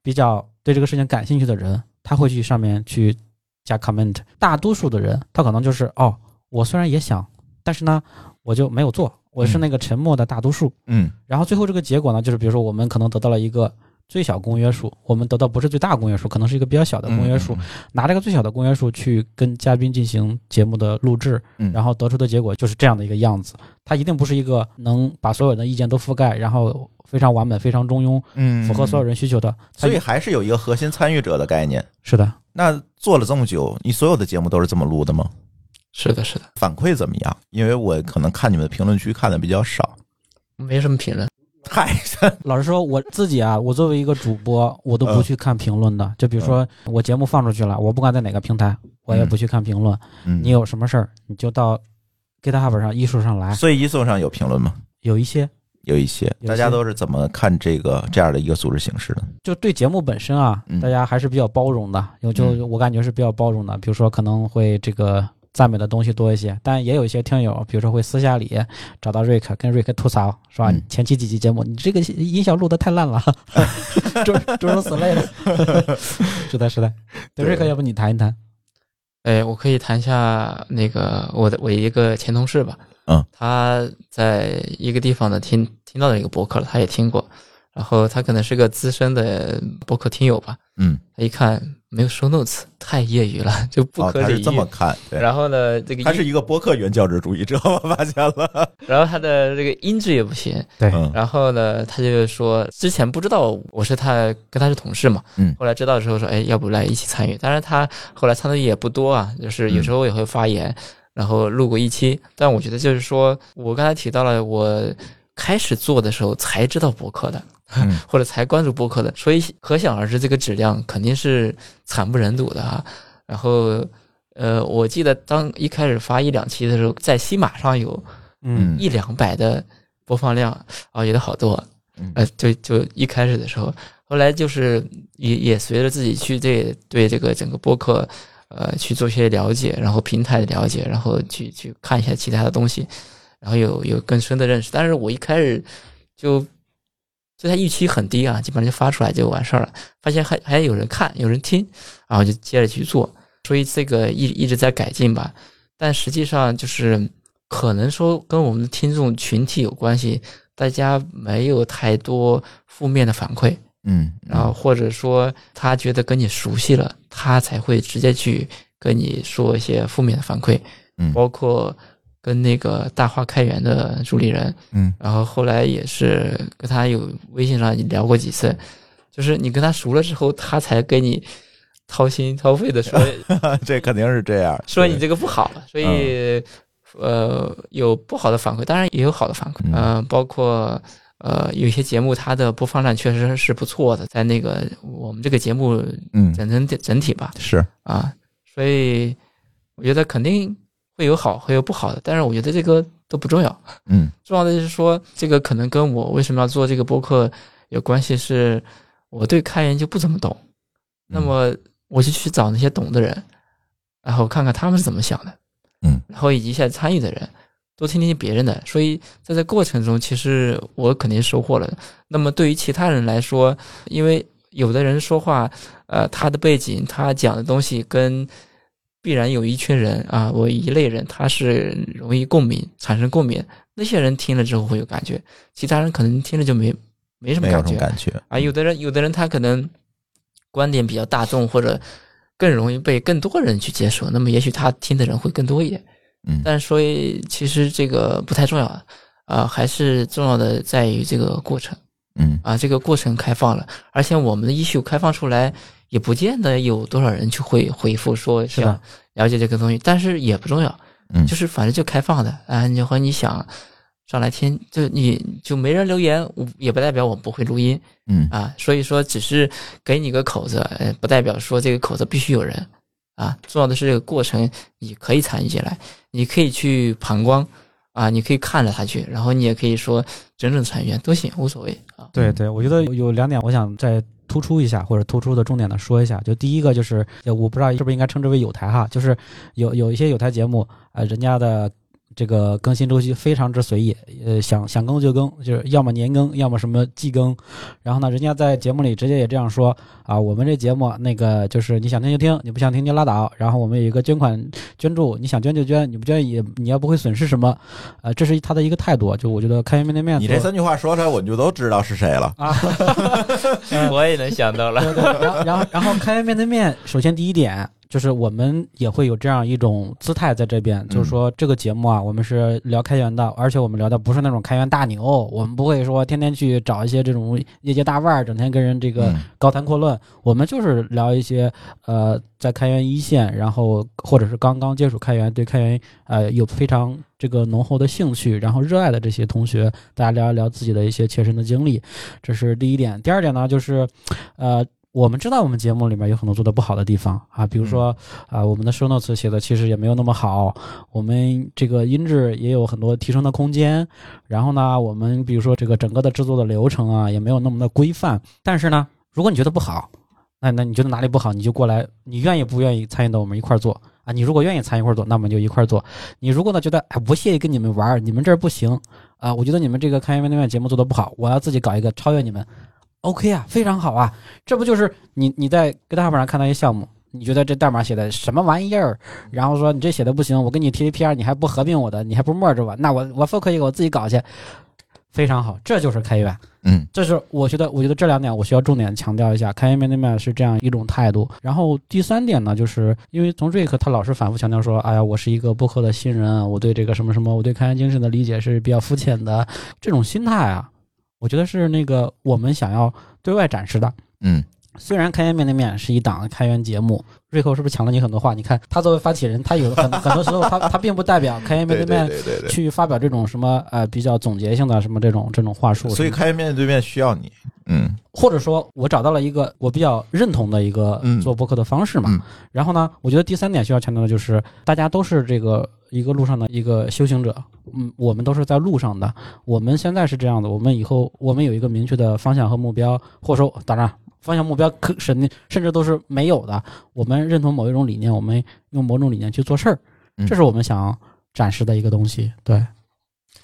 比较对这个事情感兴趣的人，他会去上面去加 comment。大多数的人，他可能就是哦，我虽然也想，但是呢，我就没有做，我是嗯那个沉默的大多数。嗯然后最后这个结果呢，就是比如说我们可能得到了一个最小公约数，我们得到不是最大公约数，可能是一个比较小的公约数，嗯拿这个最小的公约数去跟嘉宾进行节目的录制，嗯然后得出的结果就是这样的一个样子。它一定不是一个能把所有人的意见都覆盖，然后非常完美、非常中庸，嗯符合所有人需求的。所以还是有一个核心参与者的概念。是的，那做了这么久，你所有的节目都是这么录的吗？是的，是的，反馈怎么样？因为我可能看你们的评论区看的比较少。没什么评论。太老实说，我自己啊，我作为一个主播，我都不嗯去看评论的。就比如说我节目放出去了，我不管在哪个平台，我也不去看评论。嗯，你有什么事儿，你就到 GitHub 上、艺术上来，所以艺术上有评论吗？有一些有一些，大家都是怎么看这个这样的一个组织形式的？就对节目本身啊嗯，大家还是比较包容的。有就嗯我感觉是比较包容的，比如说可能会这个赞美的东西多一些，但也有一些听友，比如说会私下里找到瑞克，跟瑞克吐槽，是吧？嗯前期几期节目你这个音效录的太烂了，诸诸如此类的。是的，是的。对，瑞克，要不你谈一谈？哎，我可以谈一下那个我的我一个前同事吧，嗯，他在一个地方呢听听到了一个博客了，他也听过，然后他可能是个资深的博客听友吧，嗯，他一看没有 show notes，太业余了，就不哦，他是可理喻。这么看，对，然后呢，这个他是一个播客原教旨主义者，我发现了，然后他的这个音质也不行，对嗯然后呢，他就说之前不知道我是他跟他是同事嘛，嗯后来知道之后说，哎，要不来一起参与？当然他后来参与也不多啊，就是有时候也会发言，然后录过一期。但我觉得就是说我刚才提到了，我开始做的时候才知道博客的，嗯。或者才关注博客的，所以可想而知这个质量肯定是惨不忍睹的啊。然后呃，我记得当一开始发一两期的时候，在西马上有嗯。一两百的播放量啊，有的好多。嗯。呃，就就一开始的时候，后来就是也也随着自己去对对这个整个播客，呃，去做些了解，然后平台的了解，然后去去看一下其他的东西，然后有有更深的认识。但是我一开始就就他预期很低啊，基本上就发出来就完事儿了，发现还还有人看，有人听，然后就接着去做，所以这个一一直在改进吧。但实际上就是可能说跟我们的听众群体有关系，大家没有太多负面的反馈，嗯，然后或者说他觉得跟你熟悉了，他才会直接去跟你说一些负面的反馈，嗯包括跟那个大话开源的主理人，嗯。然后后来也是跟他有微信上聊过几次，就是你跟他熟了之后，他才给你掏心掏肺的说 这肯定是这样，说你这个不好，所以、呃有不好的反馈，当然也有好的反馈，嗯。呃，包括呃有些节目它的播放量确实是不错的，在那个我们这个节目嗯。整整整体吧。是。啊，所以我觉得肯定会有好会有不好的，但是我觉得这个都不重要，嗯 重要的就是说这个可能跟我为什么要做这个播客有关系，是我对开源就不怎么懂，那么我就去找那些懂的人，然后看看他们是怎么想的，嗯，然后以及一些参与的人，多听听别人的。所以在这过程中，其实我肯定收获了。那么对于其他人来说，因为有的人说话，呃，他的背景，他讲的东西跟必然有一群人啊，我一类人他是容易共鸣，产生共鸣。那些人听了之后会有感觉，其他人可能听了就没没什么感觉。感觉，啊，有的人有的人他可能观点比较大众，或者更容易被更多人去接受，那么也许他听的人会更多一点。嗯但所以其实这个不太重要啊、还是重要的在于这个过程嗯啊，这个过程开放了，而且我们的 issue 开放出来，也不见得有多少人去回回复说是的想了解这个东西，但是也不重要，嗯就是反正就开放的啊，你和你想上来听，就你就没人留言，我也不代表我不会录音。嗯啊，所以说只是给你个口子，呃，不代表说这个口子必须有人啊。重要的是这个过程，你可以参与进来，你可以去旁观啊，你可以看着他去，然后你也可以说真正参与都行，无所谓啊。对对，我觉得有有两点，我想再突出一下，或者突出的重点的说一下。就第一个就是，我不知道是不是应该称之为有台哈，就是有有一些有台节目，呃，人家的这个更新周期非常之随意，呃，想想更就更，就是要么年更，要么什么季更。然后呢，人家在节目里直接也这样说啊，我们这节目那个就是你想听就听，你不想听就拉倒。然后我们有一个捐款捐助，你想捐就捐，你不捐也你要不会损失什么，呃，这是他的一个态度。就我觉得开源面对面，你这三句话说出来，我们就都知道是谁了。啊。我也能想到了，对对，然后然后然后开源面对面，首先第一点就是我们也会有这样一种姿态在这边，就是说这个节目啊，我们是聊开源的，而且我们聊的不是那种开源大牛，我们不会说天天去找一些这种业界大腕儿，整天跟人这个嗯高谈阔论，我们就是聊一些呃在开源一线，然后或者是刚刚接触开源，对开源呃有非常这个浓厚的兴趣，然后热爱的这些同学，大家聊一聊自己的一些切身的经历，这是第一点。第二点呢，就是呃。我们知道我们节目里面有很多做的不好的地方啊，比如说啊、我们的 show notes 写的其实也没有那么好，我们这个音质也有很多提升的空间。然后呢，我们比如说这个整个的制作的流程啊，也没有那么的规范。但是呢，如果你觉得不好，那那你觉得哪里不好，你就过来，你愿意不愿意参与到我们一块儿做啊？你如果愿意参与一块儿做，那我们就一块儿做。你如果呢觉得哎不屑于跟你们玩儿，你们这儿不行啊，我觉得你们这个开源面对面节目做的不好，我要自己搞一个超越你们。OK 啊，非常好啊，这不就是你你在 GitHub 上看到一项目，你觉得这代码写的什么玩意儿？然后说你这写的不行，我给你 TDPR，你还不合并我的，你还不 merge 我，那我我 fork 一个我自己搞去，非常好，这就是开源。嗯这是我觉得，我觉得这两点我需要重点强调一下，开源面对面是这样一种态度。然后第三点呢，就是因为从瑞克他老是反复强调说，哎呀，我是一个播客的新人，我对这个什么什么，我对开源精神的理解是比较肤浅的，这种心态啊，我觉得是那个我们想要对外展示的。嗯虽然开源面对面是一档开源节目，瑞克是不是抢了你很多话？你看他作为发起人，他有很很多时候他他并不代表开源面对对面去发表这种什么呃比较总结性的什么这种这种话术，所以开源面对面需要你，嗯或者说我找到了一个我比较认同的一个嗯做播客的方式嘛。嗯然后呢，我觉得第三点需要强调的就是，大家都是这个一个路上的一个修行者，嗯，我们都是在路上的。我们现在是这样的，我们以后我们有一个明确的方向和目标，或者说当然方向目标可甚甚至都是没有的。我们认同某一种理念，我们用某种理念去做事儿，嗯这是我们想展示的一个东西。对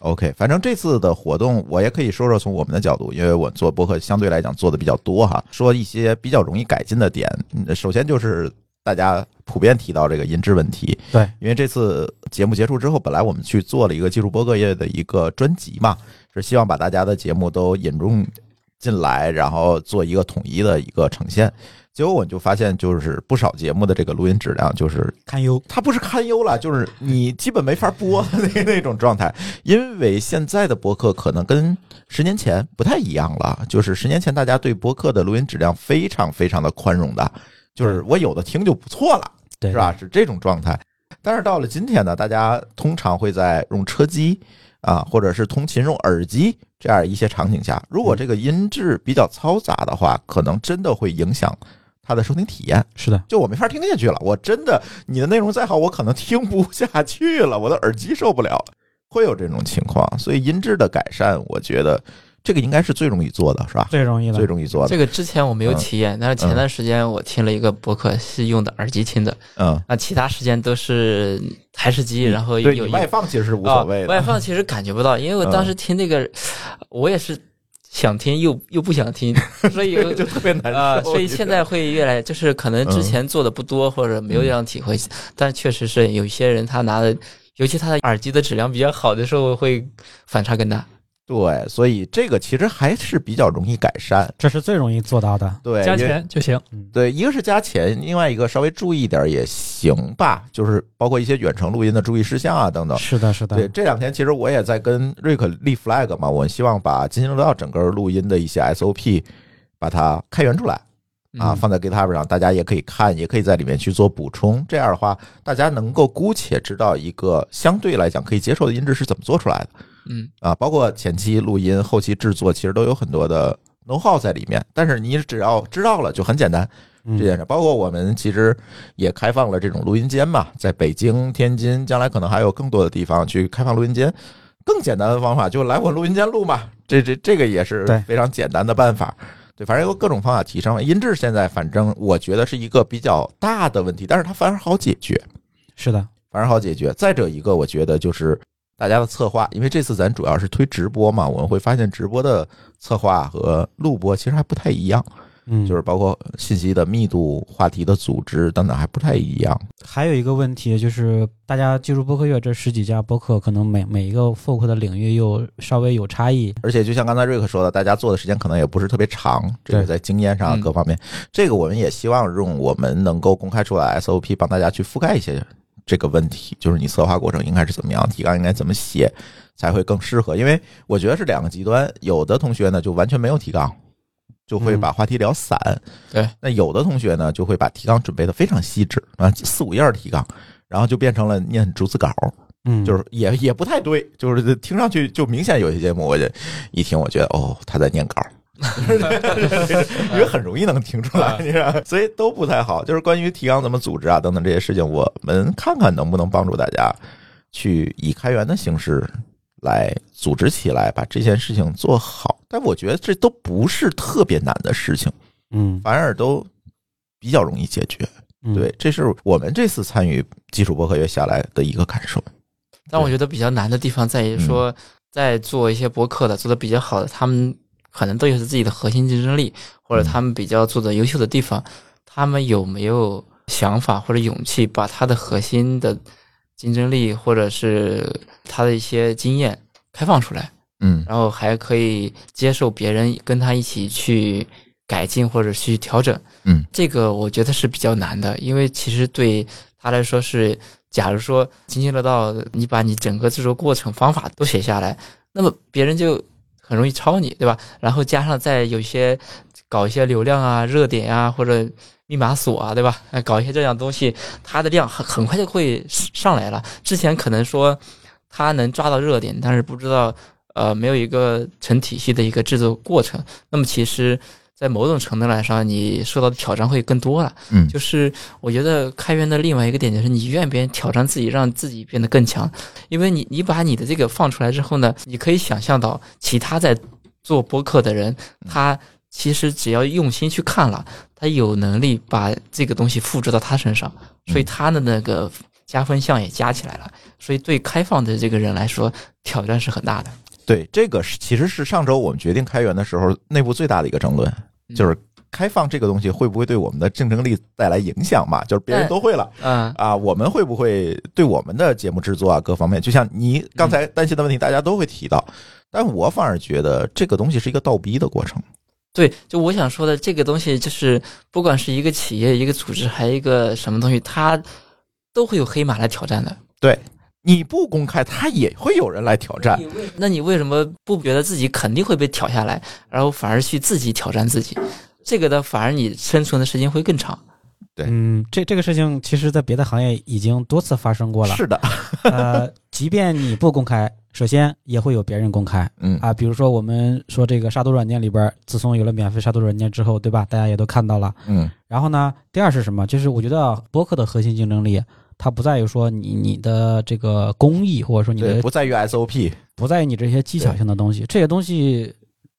，OK，反正这次的活动我也可以说说从我们的角度，因为我做播客相对来讲做的比较多哈，说一些比较容易改进的点。嗯首先就是大家普遍提到这个音质问题，对，因为这次节目结束之后，本来我们去做了一个技术播客业的一个专辑嘛，是希望把大家的节目都引入进来，然后做一个统一的一个呈现。结果我就发现，就是不少节目的这个录音质量就是堪忧。它不是堪忧了，就是你基本没法播的 那那种状态。因为现在的播客可能跟十年前不太一样了，就是十年前大家对播客的录音质量非常非常的宽容的，就是我有的听就不错了，对，是吧？是这种状态。但是到了今天呢，大家通常会在用车机啊，或者是通勤用耳机这样一些场景下，如果这个音质比较嘈杂的话，可能真的会影响它的收听体验。是的，就我没法听下去了，我真的你的内容再好，我可能听不下去了，我的耳机受不了，会有这种情况。所以音质的改善，我觉得这个应该是最容易做的，是吧？最容易的最。容易做的，这个之前我没有嗯体验，但是前段时间我听了一个博客是用的耳机听的，嗯，那其他时间都是台式机，然后有外放其实是无所谓啊。外，放其实感觉不到，因为我当时听那个，我也是想听又又不想听，所以就特别难受。啊、所以现在会越来，就是可能之前做的不多，或者没有这样体会，但确实是有一些人他拿的，尤其他的耳机的质量比较好的时候，会反差更大。对，所以这个其实还是比较容易改善。这是最容易做到的。对，加钱就行。对，一个是加钱，另外一个稍微注意一点也行吧，就是包括一些远程录音的注意事项啊等等。是的，是的。对，这两天其实我也在跟瑞克立 flag 嘛，我希望把金星楼道整个录音的一些 SOP 把它开源出来啊，嗯放在 GitHub 上，大家也可以看，也可以在里面去做补充。这样的话，大家能够姑且知道一个相对来讲可以接受的音质是怎么做出来的嗯啊，包括前期录音、后期制作，其实都有很多的 know how 在里面。但是你只要知道了，就很简单。嗯这件事，包括我们其实也开放了这种录音间嘛，在北京、天津，将来可能还有更多的地方去开放录音间。更简单的方法就来我录音间录嘛，这这这个也是非常简单的办法。对，反正有各种方法提升音质。现在反正我觉得是一个比较大的问题，但是它反而好解决，是的，反而好解决。再者一个，我觉得就是大家的策划，因为这次咱主要是推直播嘛，我们会发现直播的策划和录播其实还不太一样。嗯，就是包括信息的密度、话题的组织等等还不太一样。还有一个问题就是，大家进入播客月这十几家播客，可能每每一个 focus 的领域又稍微有差异。而且就像刚才瑞克说的，大家做的时间可能也不是特别长，这个在经验上各方面，这个我们也希望用我们能够公开出来 SOP 帮大家去覆盖一些这个问题，就是你策划过程应该是怎么样，提纲应该怎么写才会更适合。因为我觉得是两个极端，有的同学呢就完全没有提纲。就会把话题聊散，对。那有的同学呢，就会把提纲准备的非常细致啊，四五页儿提纲，然后就变成了念逐字稿，嗯，就是也也不太对，就是听上去就明显有些节目，我就一听，我觉得哦，他在念稿，因为很容易能听出来，你知道，所以都不太好。就是关于提纲怎么组织啊等等这些事情，我们看看能不能帮助大家去以开源的形式来组织起来，把这件事情做好。但我觉得这都不是特别难的事情，嗯，反而都比较容易解决。嗯对，，这是我们这次参与基础播客月下来的一个感受。但我觉得比较难的地方在于说，嗯在做一些博客的做的比较好的，他们可能都有自己的核心竞争力，或者嗯他们比较做的优秀的地方，他们有没有想法或者勇气把他的核心的竞争力或者是他的一些经验开放出来，嗯然后还可以接受别人跟他一起去改进或者去调整。嗯，这个我觉得是比较难的，因为其实对他来说是，假如说津津乐道，你把你整个制作过程方法都写下来，那么别人就很容易抄你，对吧？然后加上再有一些搞一些流量啊、热点啊或者密码锁啊，对吧？哎，搞一些这样东西，它的量很很快就会上来了。之前可能说它能抓到热点，但是不知道呃没有一个成体系的一个制作过程，那么其实。在某种程度来说，你受到的挑战会更多了。嗯，就是我觉得开源的另外一个点就是，你愿不愿意挑战自己，让自己变得更强。因为你你把你的这个放出来之后呢，你可以想象到其他在做播客的人，他其实只要用心去看了，他有能力把这个东西复制到他身上，所以他的那个加分项也加起来了。所以对开放的这个人来说，挑战是很大的。对，这个是其实是上周我们决定开源的时候内部最大的一个争论，嗯就是开放这个东西会不会对我们的竞争力带来影响嘛？就是别人都会了嗯啊，我们会不会对我们的节目制作啊各方面，就像你刚才担心的问题，大家都会提到，但我反而觉得这个东西是一个倒逼的过程。对，就我想说的这个东西，就是不管是一个企业、一个组织，还有一个什么东西，它都会有黑马来挑战的。对，你不公开，他也会有人来挑战。那你为什么不觉得自己肯定会被挑下来，然后反而去自己挑战自己？这个的反而你生存的时间会更长。对嗯，这这个事情其实在别的行业已经多次发生过了。是的，呃，即便你不公开，首先也会有别人公开嗯啊。比如说我们说这个杀毒软件里边，自从有了免费杀毒软件之后，对吧？大家也都看到了。嗯然后呢，第二是什么？就是我觉得啊播客的核心竞争力，它不在于说你你的这个工艺，或者说你，的不在于 SOP。不在于你这些技巧性的东西，这些东西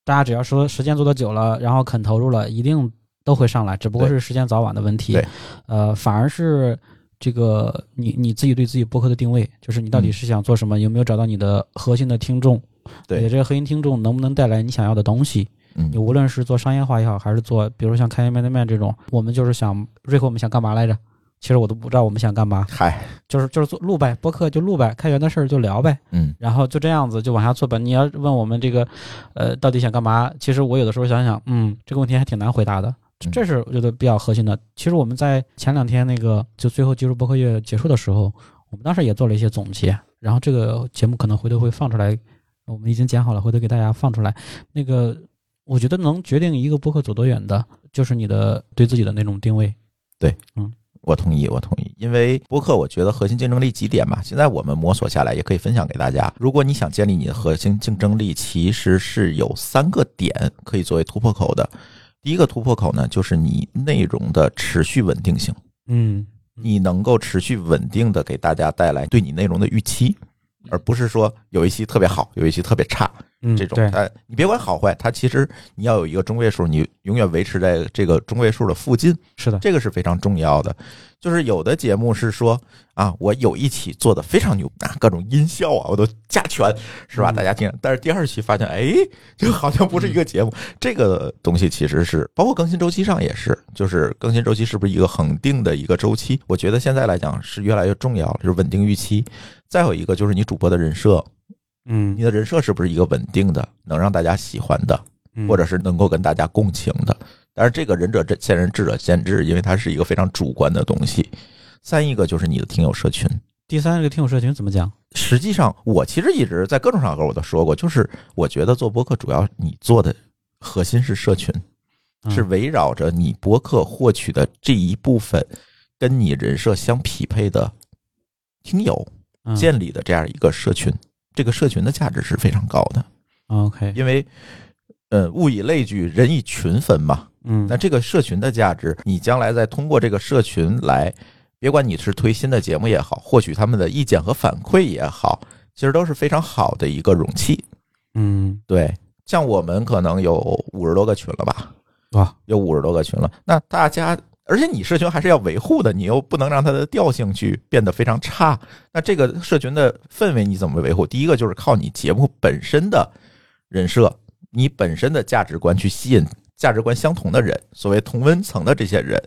大家只要说时间做的久了，然后肯投入了，一定都会上来，只不过是时间早晚的问题对。呃，反而是这个你你自己对自己播客的定位，就是你到底嗯是想做什么，有没有找到你的核心的听众，对这个核心听众能不能带来你想要的东西？嗯你无论是做商业化也好，还是做比如像开源面对面这种，我们就是想瑞克，我们想干嘛来着？其实我都不知道我们想干嘛，嗨，就是就是做录呗，播客就录呗，开源的事儿就聊呗。嗯然后就这样子就往下做吧。你要问我们这个，呃，到底想干嘛？其实我有的时候想想，嗯，这个问题还挺难回答的。这是我觉得比较核心的。其实我们在前两天那个就最后技术播客月结束的时候，我们当时也做了一些总结。然后这个节目可能回头会放出来，我们已经剪好了，回头给大家放出来。那个我觉得能决定一个播客走多远的，就是你的对自己的那种定位。对，嗯我同意，我同意，因为播客我觉得核心竞争力几点嘛，现在我们摸索下来，也可以分享给大家。如果你想建立你的核心竞争力，其实是有三个点可以作为突破口的。第一个突破口呢，就是你内容的持续稳定性，嗯。你能够持续稳定的给大家带来对你内容的预期，而不是说有一期特别好，有一期特别差，嗯，这种对，它你别管好坏，它其实你要有一个中位数，你永远维持在这个中位数的附近，是的，这个是非常重要的。就是有的节目是说啊，我有一期做的非常牛啊，各种音效啊我都加全，是吧？嗯大家听，但是第二期发现，哎，这个好像不是一个节目。这个东西其实是包括更新周期上也是，就是更新周期是不是一个恒定的一个周期？我觉得现在来讲是越来越重要了，就是稳定预期。再有一个就是你主播的人设，嗯你，的人设是不是一个稳定的，能让大家喜欢的，嗯或者是能够跟大家共情的。但是这个仁者见仁，智者见智，因为它是一个非常主观的东西。三一个就是你的听友社群。第三个听友社群怎么讲？实际上，我其实一直在各种场合我都说过，就是我觉得做播客主要你做的核心是社群，嗯是围绕着你播客获取的这一部分跟你人设相匹配的听友嗯建立的这样一个社群。这个社群的价值是非常高的，OK，因为呃，物以类聚，人以群分嘛。嗯，那这个社群的价值，你将来再通过这个社群来，别管你是推新的节目也好，获取他们的意见和反馈也好，其实都是非常好的一个容器。嗯对，像我们可能有五十多个群了吧，哇，有五十多个群了。那大家，而且你社群还是要维护的，你又不能让它的调性去变得非常差。那这个社群的氛围你怎么维护？第一个就是靠你节目本身的人设，你本身的价值观去吸引价值观相同的人，所谓同温层的这些人。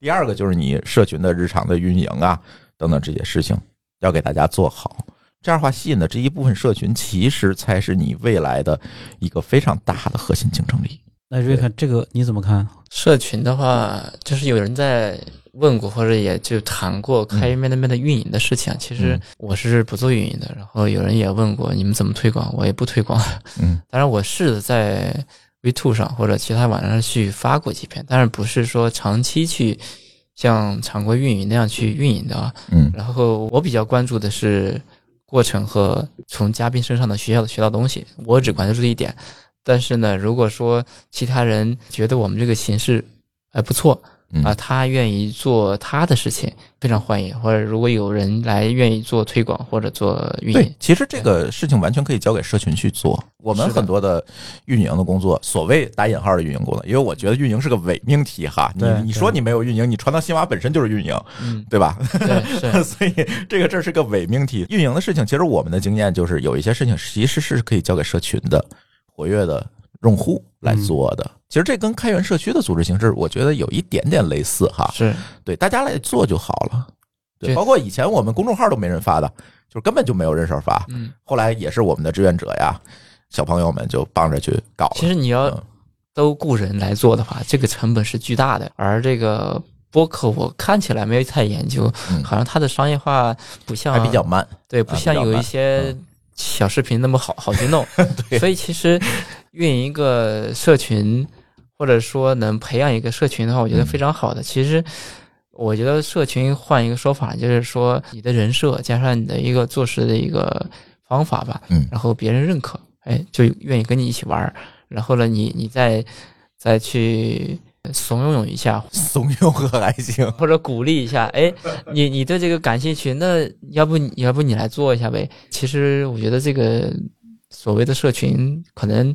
第二个就是你社群的日常的运营啊，等等这些事情要给大家做好。这样的话，吸引的这一部分社群，其实才是你未来的一个非常大的核心竞争力。那瑞克这个你怎么看？社群的话，就是有人在问过，或者也就谈过开源面对面的运营的事情。其实嗯我是不做运营的，然后有人也问过你们怎么推广，我也不推广。嗯当然，我试着在 V2 上或者其他网站上去发过几篇，但是不是说长期去像常规运营那样去运营的啊。嗯然后我比较关注的是过程和从嘉宾身上的学到学到东西，我只关注这一点。但是呢，如果说其他人觉得我们这个形式还不错嗯啊，他愿意做他的事情，非常欢迎。或者如果有人来愿意做推广或者做运对营，，其实这个事情完全可以交给社群去做。我们很多的运营的工作，所谓打引号的运营工作，因为我觉得运营是个伪命题哈。你你说你没有运营，你传到新华本身就是运营，嗯，对吧？对，是，所以这个这是个伪命题。运营的事情，其实我们的经验就是有一些事情其实是可以交给社群的活跃的用户来做的。其实这跟开源社区的组织形式，我觉得有一点点类似哈。是，对，大家来做就好了。对，包括以前我们公众号都没人发的，就是根本就没有人手发。嗯，后来也是我们的志愿者呀，小朋友们就帮着去搞。其实你要嗯都雇人来做的话，这个成本是巨大的。而这个播客，我看起来没有太研究，嗯好像它的商业化不像还比较慢，对，不像有一些小视频那么好 好去弄。对所以其实运营一个社群，或者说能培养一个社群的话，我觉得嗯非常好的。其实我觉得社群换一个说法，就是说你的人设加上你的一个做事的一个方法吧，嗯然后别人认可，哎，就愿意跟你一起玩儿。然后呢，你你再再去怂恿一下，怂恿和还行。或者鼓励一下，哎，你你对这个感兴趣，那要不你要不你来做一下呗？其实我觉得这个所谓的社群可能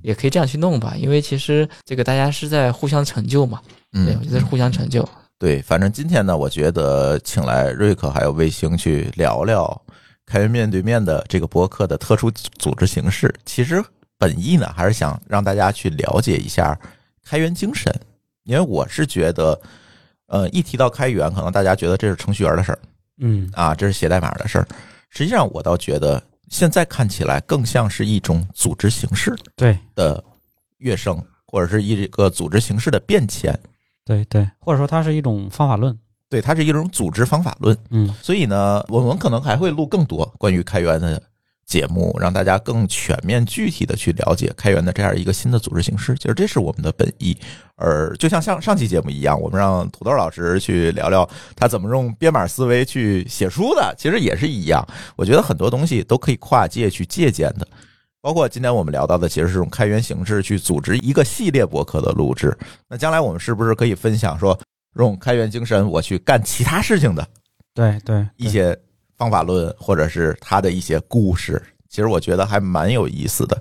也可以这样去弄吧，因为其实这个大家是在互相成就嘛，对，嗯我觉得是互相成就。对，反正今天呢，我觉得请来瑞克还有卫星去聊聊开源面对面的这个博客的特殊组织形式。其实本意呢，还是想让大家去了解一下开源精神，因为我是觉得，呃，一提到开源，可能大家觉得这是程序员的事儿嗯啊，这是写代码的事儿。实际上，我倒觉得现在看起来更像是一种组织形式对的跃升，或者是一个组织形式的变迁。对对，或者说它是一种方法论。对，它是一种组织方法论。嗯所以呢，我们可能还会录更多关于开源的节目，让大家更全面、具体的去了解开源的这样一个新的组织形式。其实这是我们的本意。而就像上上期节目一样，我们让土豆老师去聊聊他怎么用编码思维去写书的，其实也是一样。我觉得很多东西都可以跨界去借鉴的。包括今天我们聊到的，其实是用开源形式去组织一个系列博客的录制。那将来我们是不是可以分享说，用开源精神我去干其他事情的对对，一些方法论，或者是他的一些故事，其实我觉得还蛮有意思的。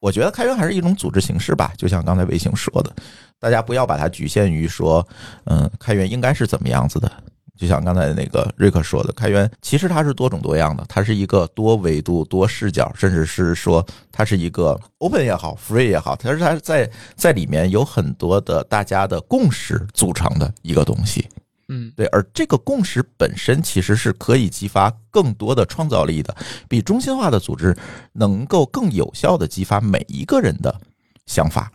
我觉得开源还是一种组织形式吧，就像刚才卫星说的，大家不要把它局限于说，嗯，开源应该是怎么样子的。就像刚才那个瑞克说的，开源其实它是多种多样的，它是一个多维度、多视角，甚至是说它是一个 open 也好，free 也好，它是它在在里面有很多的大家的共识组成的一个东西。嗯，对，而这个共识本身其实是可以激发更多的创造力的，比中心化的组织能够更有效的激发每一个人的想法、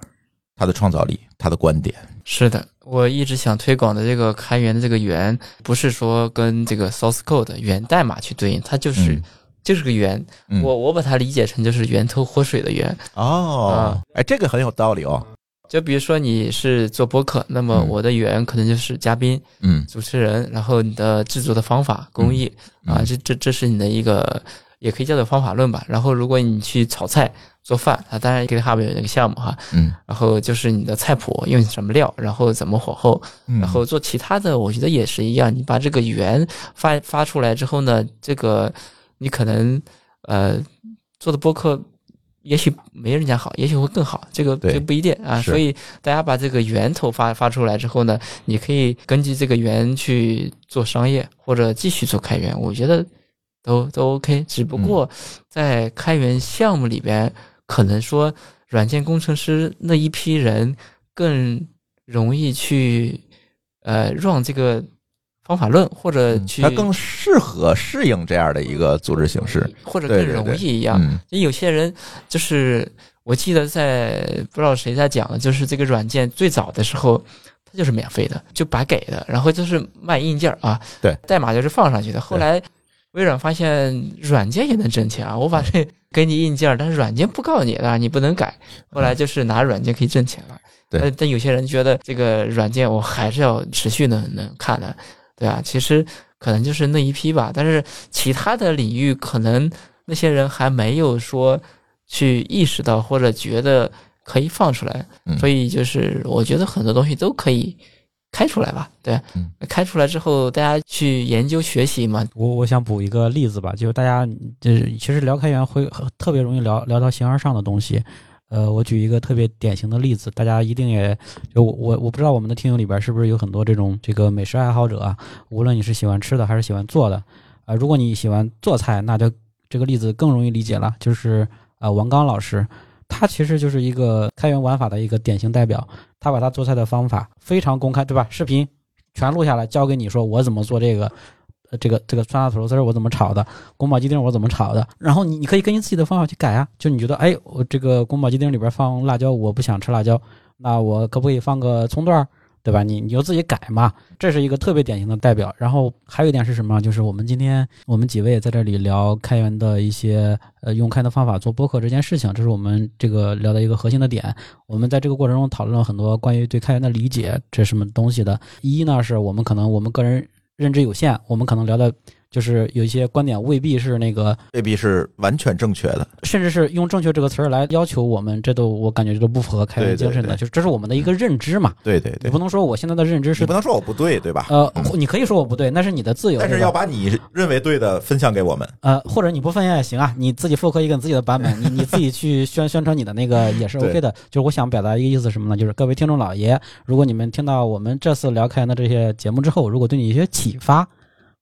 他的创造力、他的观点。是的，我一直想推广的这个开源的这个源，不是说跟这个 source code 源代码去对应，它就是、嗯就是个源。嗯我我把它理解成就是源头活水的源。哦，哎，这个很有道理哦。就比如说你是做播客，那么嗯我的语言可能就是嘉宾、嗯主持人，然后你的制作的方法、工艺嗯啊，这这这是你的一个，也可以叫做方法论吧。然后如果你去炒菜、做饭啊，当然 GitHub 有那个项目哈，嗯然后就是你的菜谱用什么料，然后怎么火候，嗯，然后做其他的，我觉得也是一样。你把这个语言发发出来之后呢，这个你可能呃做的播客。也许没人家好，也许会更好，这个对这不一定啊。所以大家把这个源头发发出来之后呢，你可以根据这个源去做商业，或者继续做开源，我觉得都都 OK。只不过在开源项目里边，可能说软件工程师那一批人更容易去呃让这个方法论，或者去它更适合适应这样的一个组织形式。或者更容对对对易一样。有些人就是我记得在不知道谁在讲的，就是这个软件最早的时候。它就是免费的，就白给的，然后就是卖硬件啊，对，代码就是放上去的。后来微软发现软件也能挣钱啊，我把这给你硬件，但是软件不告诉你的，你不能改。后来就是拿软件可以挣钱了。对但但有些人觉得这个软件我还是要持续的能看的，对啊，其实可能就是那一批吧，但是其他的领域可能那些人还没有说去意识到或者觉得可以放出来，嗯所以就是我觉得很多东西都可以开出来吧，对，嗯开出来之后大家去研究学习嘛，我我想补一个例子吧，就是大家就是其实聊开源会特别容易聊聊到形而上的东西。呃，我举一个特别典型的例子，大家一定也就我我我不知道我们的听友里边是不是有很多这种这个美食爱好者啊，无论你是喜欢吃的还是喜欢做的，啊、如果你喜欢做菜，那就这个例子更容易理解了，就是啊、王刚老师，他其实就是一个开源玩法的一个典型代表，他把他做菜的方法非常公开，对吧？视频全录下来，教给你说我怎么做这个。这个这个酸辣土豆丝儿我怎么炒的，宫保鸡丁我怎么炒的，然后你你可以根据自己的方法去改啊。就你觉得，哎，我这个宫保鸡丁里边放辣椒，我不想吃辣椒，那我可不可以放个葱段儿，对吧？你你就自己改嘛。这是一个特别典型的代表。然后还有一点是什么？就是我们今天我们几位在这里聊开源的一些呃用开的方法做播客这件事情，这是我们这个聊的一个核心的点。我们在这个过程中讨论了很多关于对开源的理解，这什么东西的。一呢是我们可能我们个人认知有限，我们可能聊的就是有一些观点未必是那个，未必是完全正确的。甚至是用正确这个词儿来要求我们，这都我感觉这都不符合开源精神的，对就是这是我们的一个认知嘛。对对对你不，能说我现在的认知是你不能说我不对，对吧？呃嗯，你可以说我不对，那是你的自由，但是要把你认为对的分享给我们。呃，或者你不分享也行啊，你自己复刻一个你自己的版本，你你自己去宣宣传你的那个 也是 OK 的。就是我想表达一个意思什么呢？就是各位听众老爷，如果你们听到我们这次聊开源的这些节目之后，如果对你有一些启发，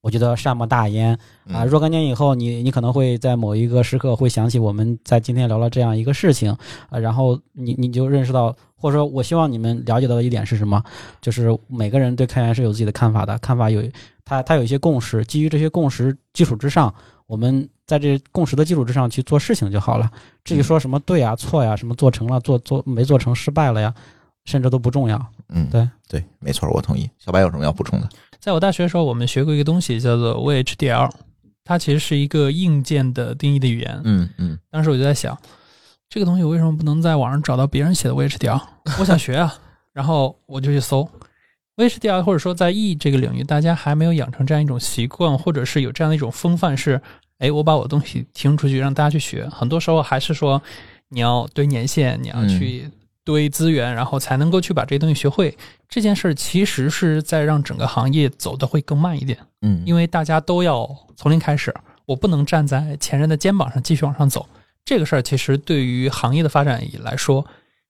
我觉得善莫大焉啊。嗯若干年以后，你你可能会在某一个时刻会想起我们在今天聊了这样一个事情啊，然后你你就认识到，或者说我希望你们了解到的一点是什么？就是每个人对开源是有自己的看法的，看法有他他有一些共识，基于这些共识基础之上，我们在这共识的基础之上去做事情就好了。至于说什么对呀、错呀，什么做成了、做做没做成、失败了呀，甚至都不重要。嗯，对对，没错，我同意。小白有什么要补充的？在我大学的时候，我们学过一个东西叫做 VHDL，它其实是一个硬件的定义的语言。嗯嗯当时我就在想，这个东西我为什么不能在网上找到别人写的 VHDL？我想学啊，然后我就去搜 VHDL，或者说在 E 这个领域，大家还没有养成这样一种习惯，或者是有这样的一种风范是，哎，我把我的东西提出去让大家去学。很多时候还是说你要堆年限，你要去堆资源，然后才能够去把这些东西学会。这件事儿其实是在让整个行业走得会更慢一点。嗯，因为大家都要从零开始，我不能站在前人的肩膀上继续往上走。这个事儿其实对于行业的发展来说，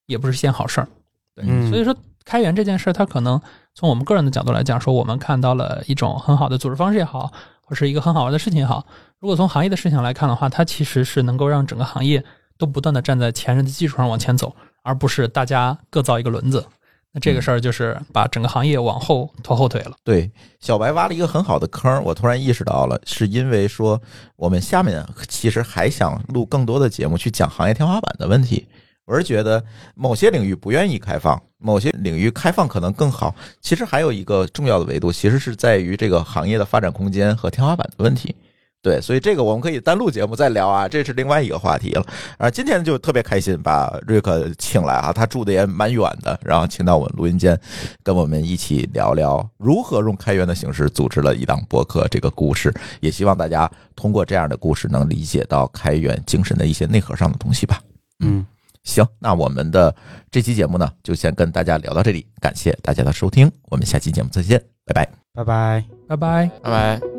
也不是件好事儿。对，嗯所以说开源这件事儿，它可能从我们个人的角度来讲，说我们看到了一种很好的组织方式也好，或是一个很好玩的事情也好。如果从行业的事情来看的话，它其实是能够让整个行业都不断的站在前人的基础上往前走，而不是大家各造一个轮子。那这个事儿就是把整个行业往后拖后腿了。对，小白挖了一个很好的坑，我突然意识到了，是因为说我们下面其实还想录更多的节目去讲行业天花板的问题。我是觉得某些领域不愿意开放，某些领域开放可能更好。其实还有一个重要的维度，其实是在于这个行业的发展空间和天花板的问题。对，所以这个我们可以单录节目再聊啊，这是另外一个话题了。啊，今天就特别开心把瑞克请来啊，他住的也蛮远的，然后请到我们录音间，跟我们一起聊聊如何用开源的形式组织了一档播客这个故事。也希望大家通过这样的故事能理解到开源精神的一些内核上的东西吧。嗯，行，那我们的这期节目呢，就先跟大家聊到这里，感谢大家的收听，我们下期节目再见，拜拜。拜拜。拜拜。拜拜。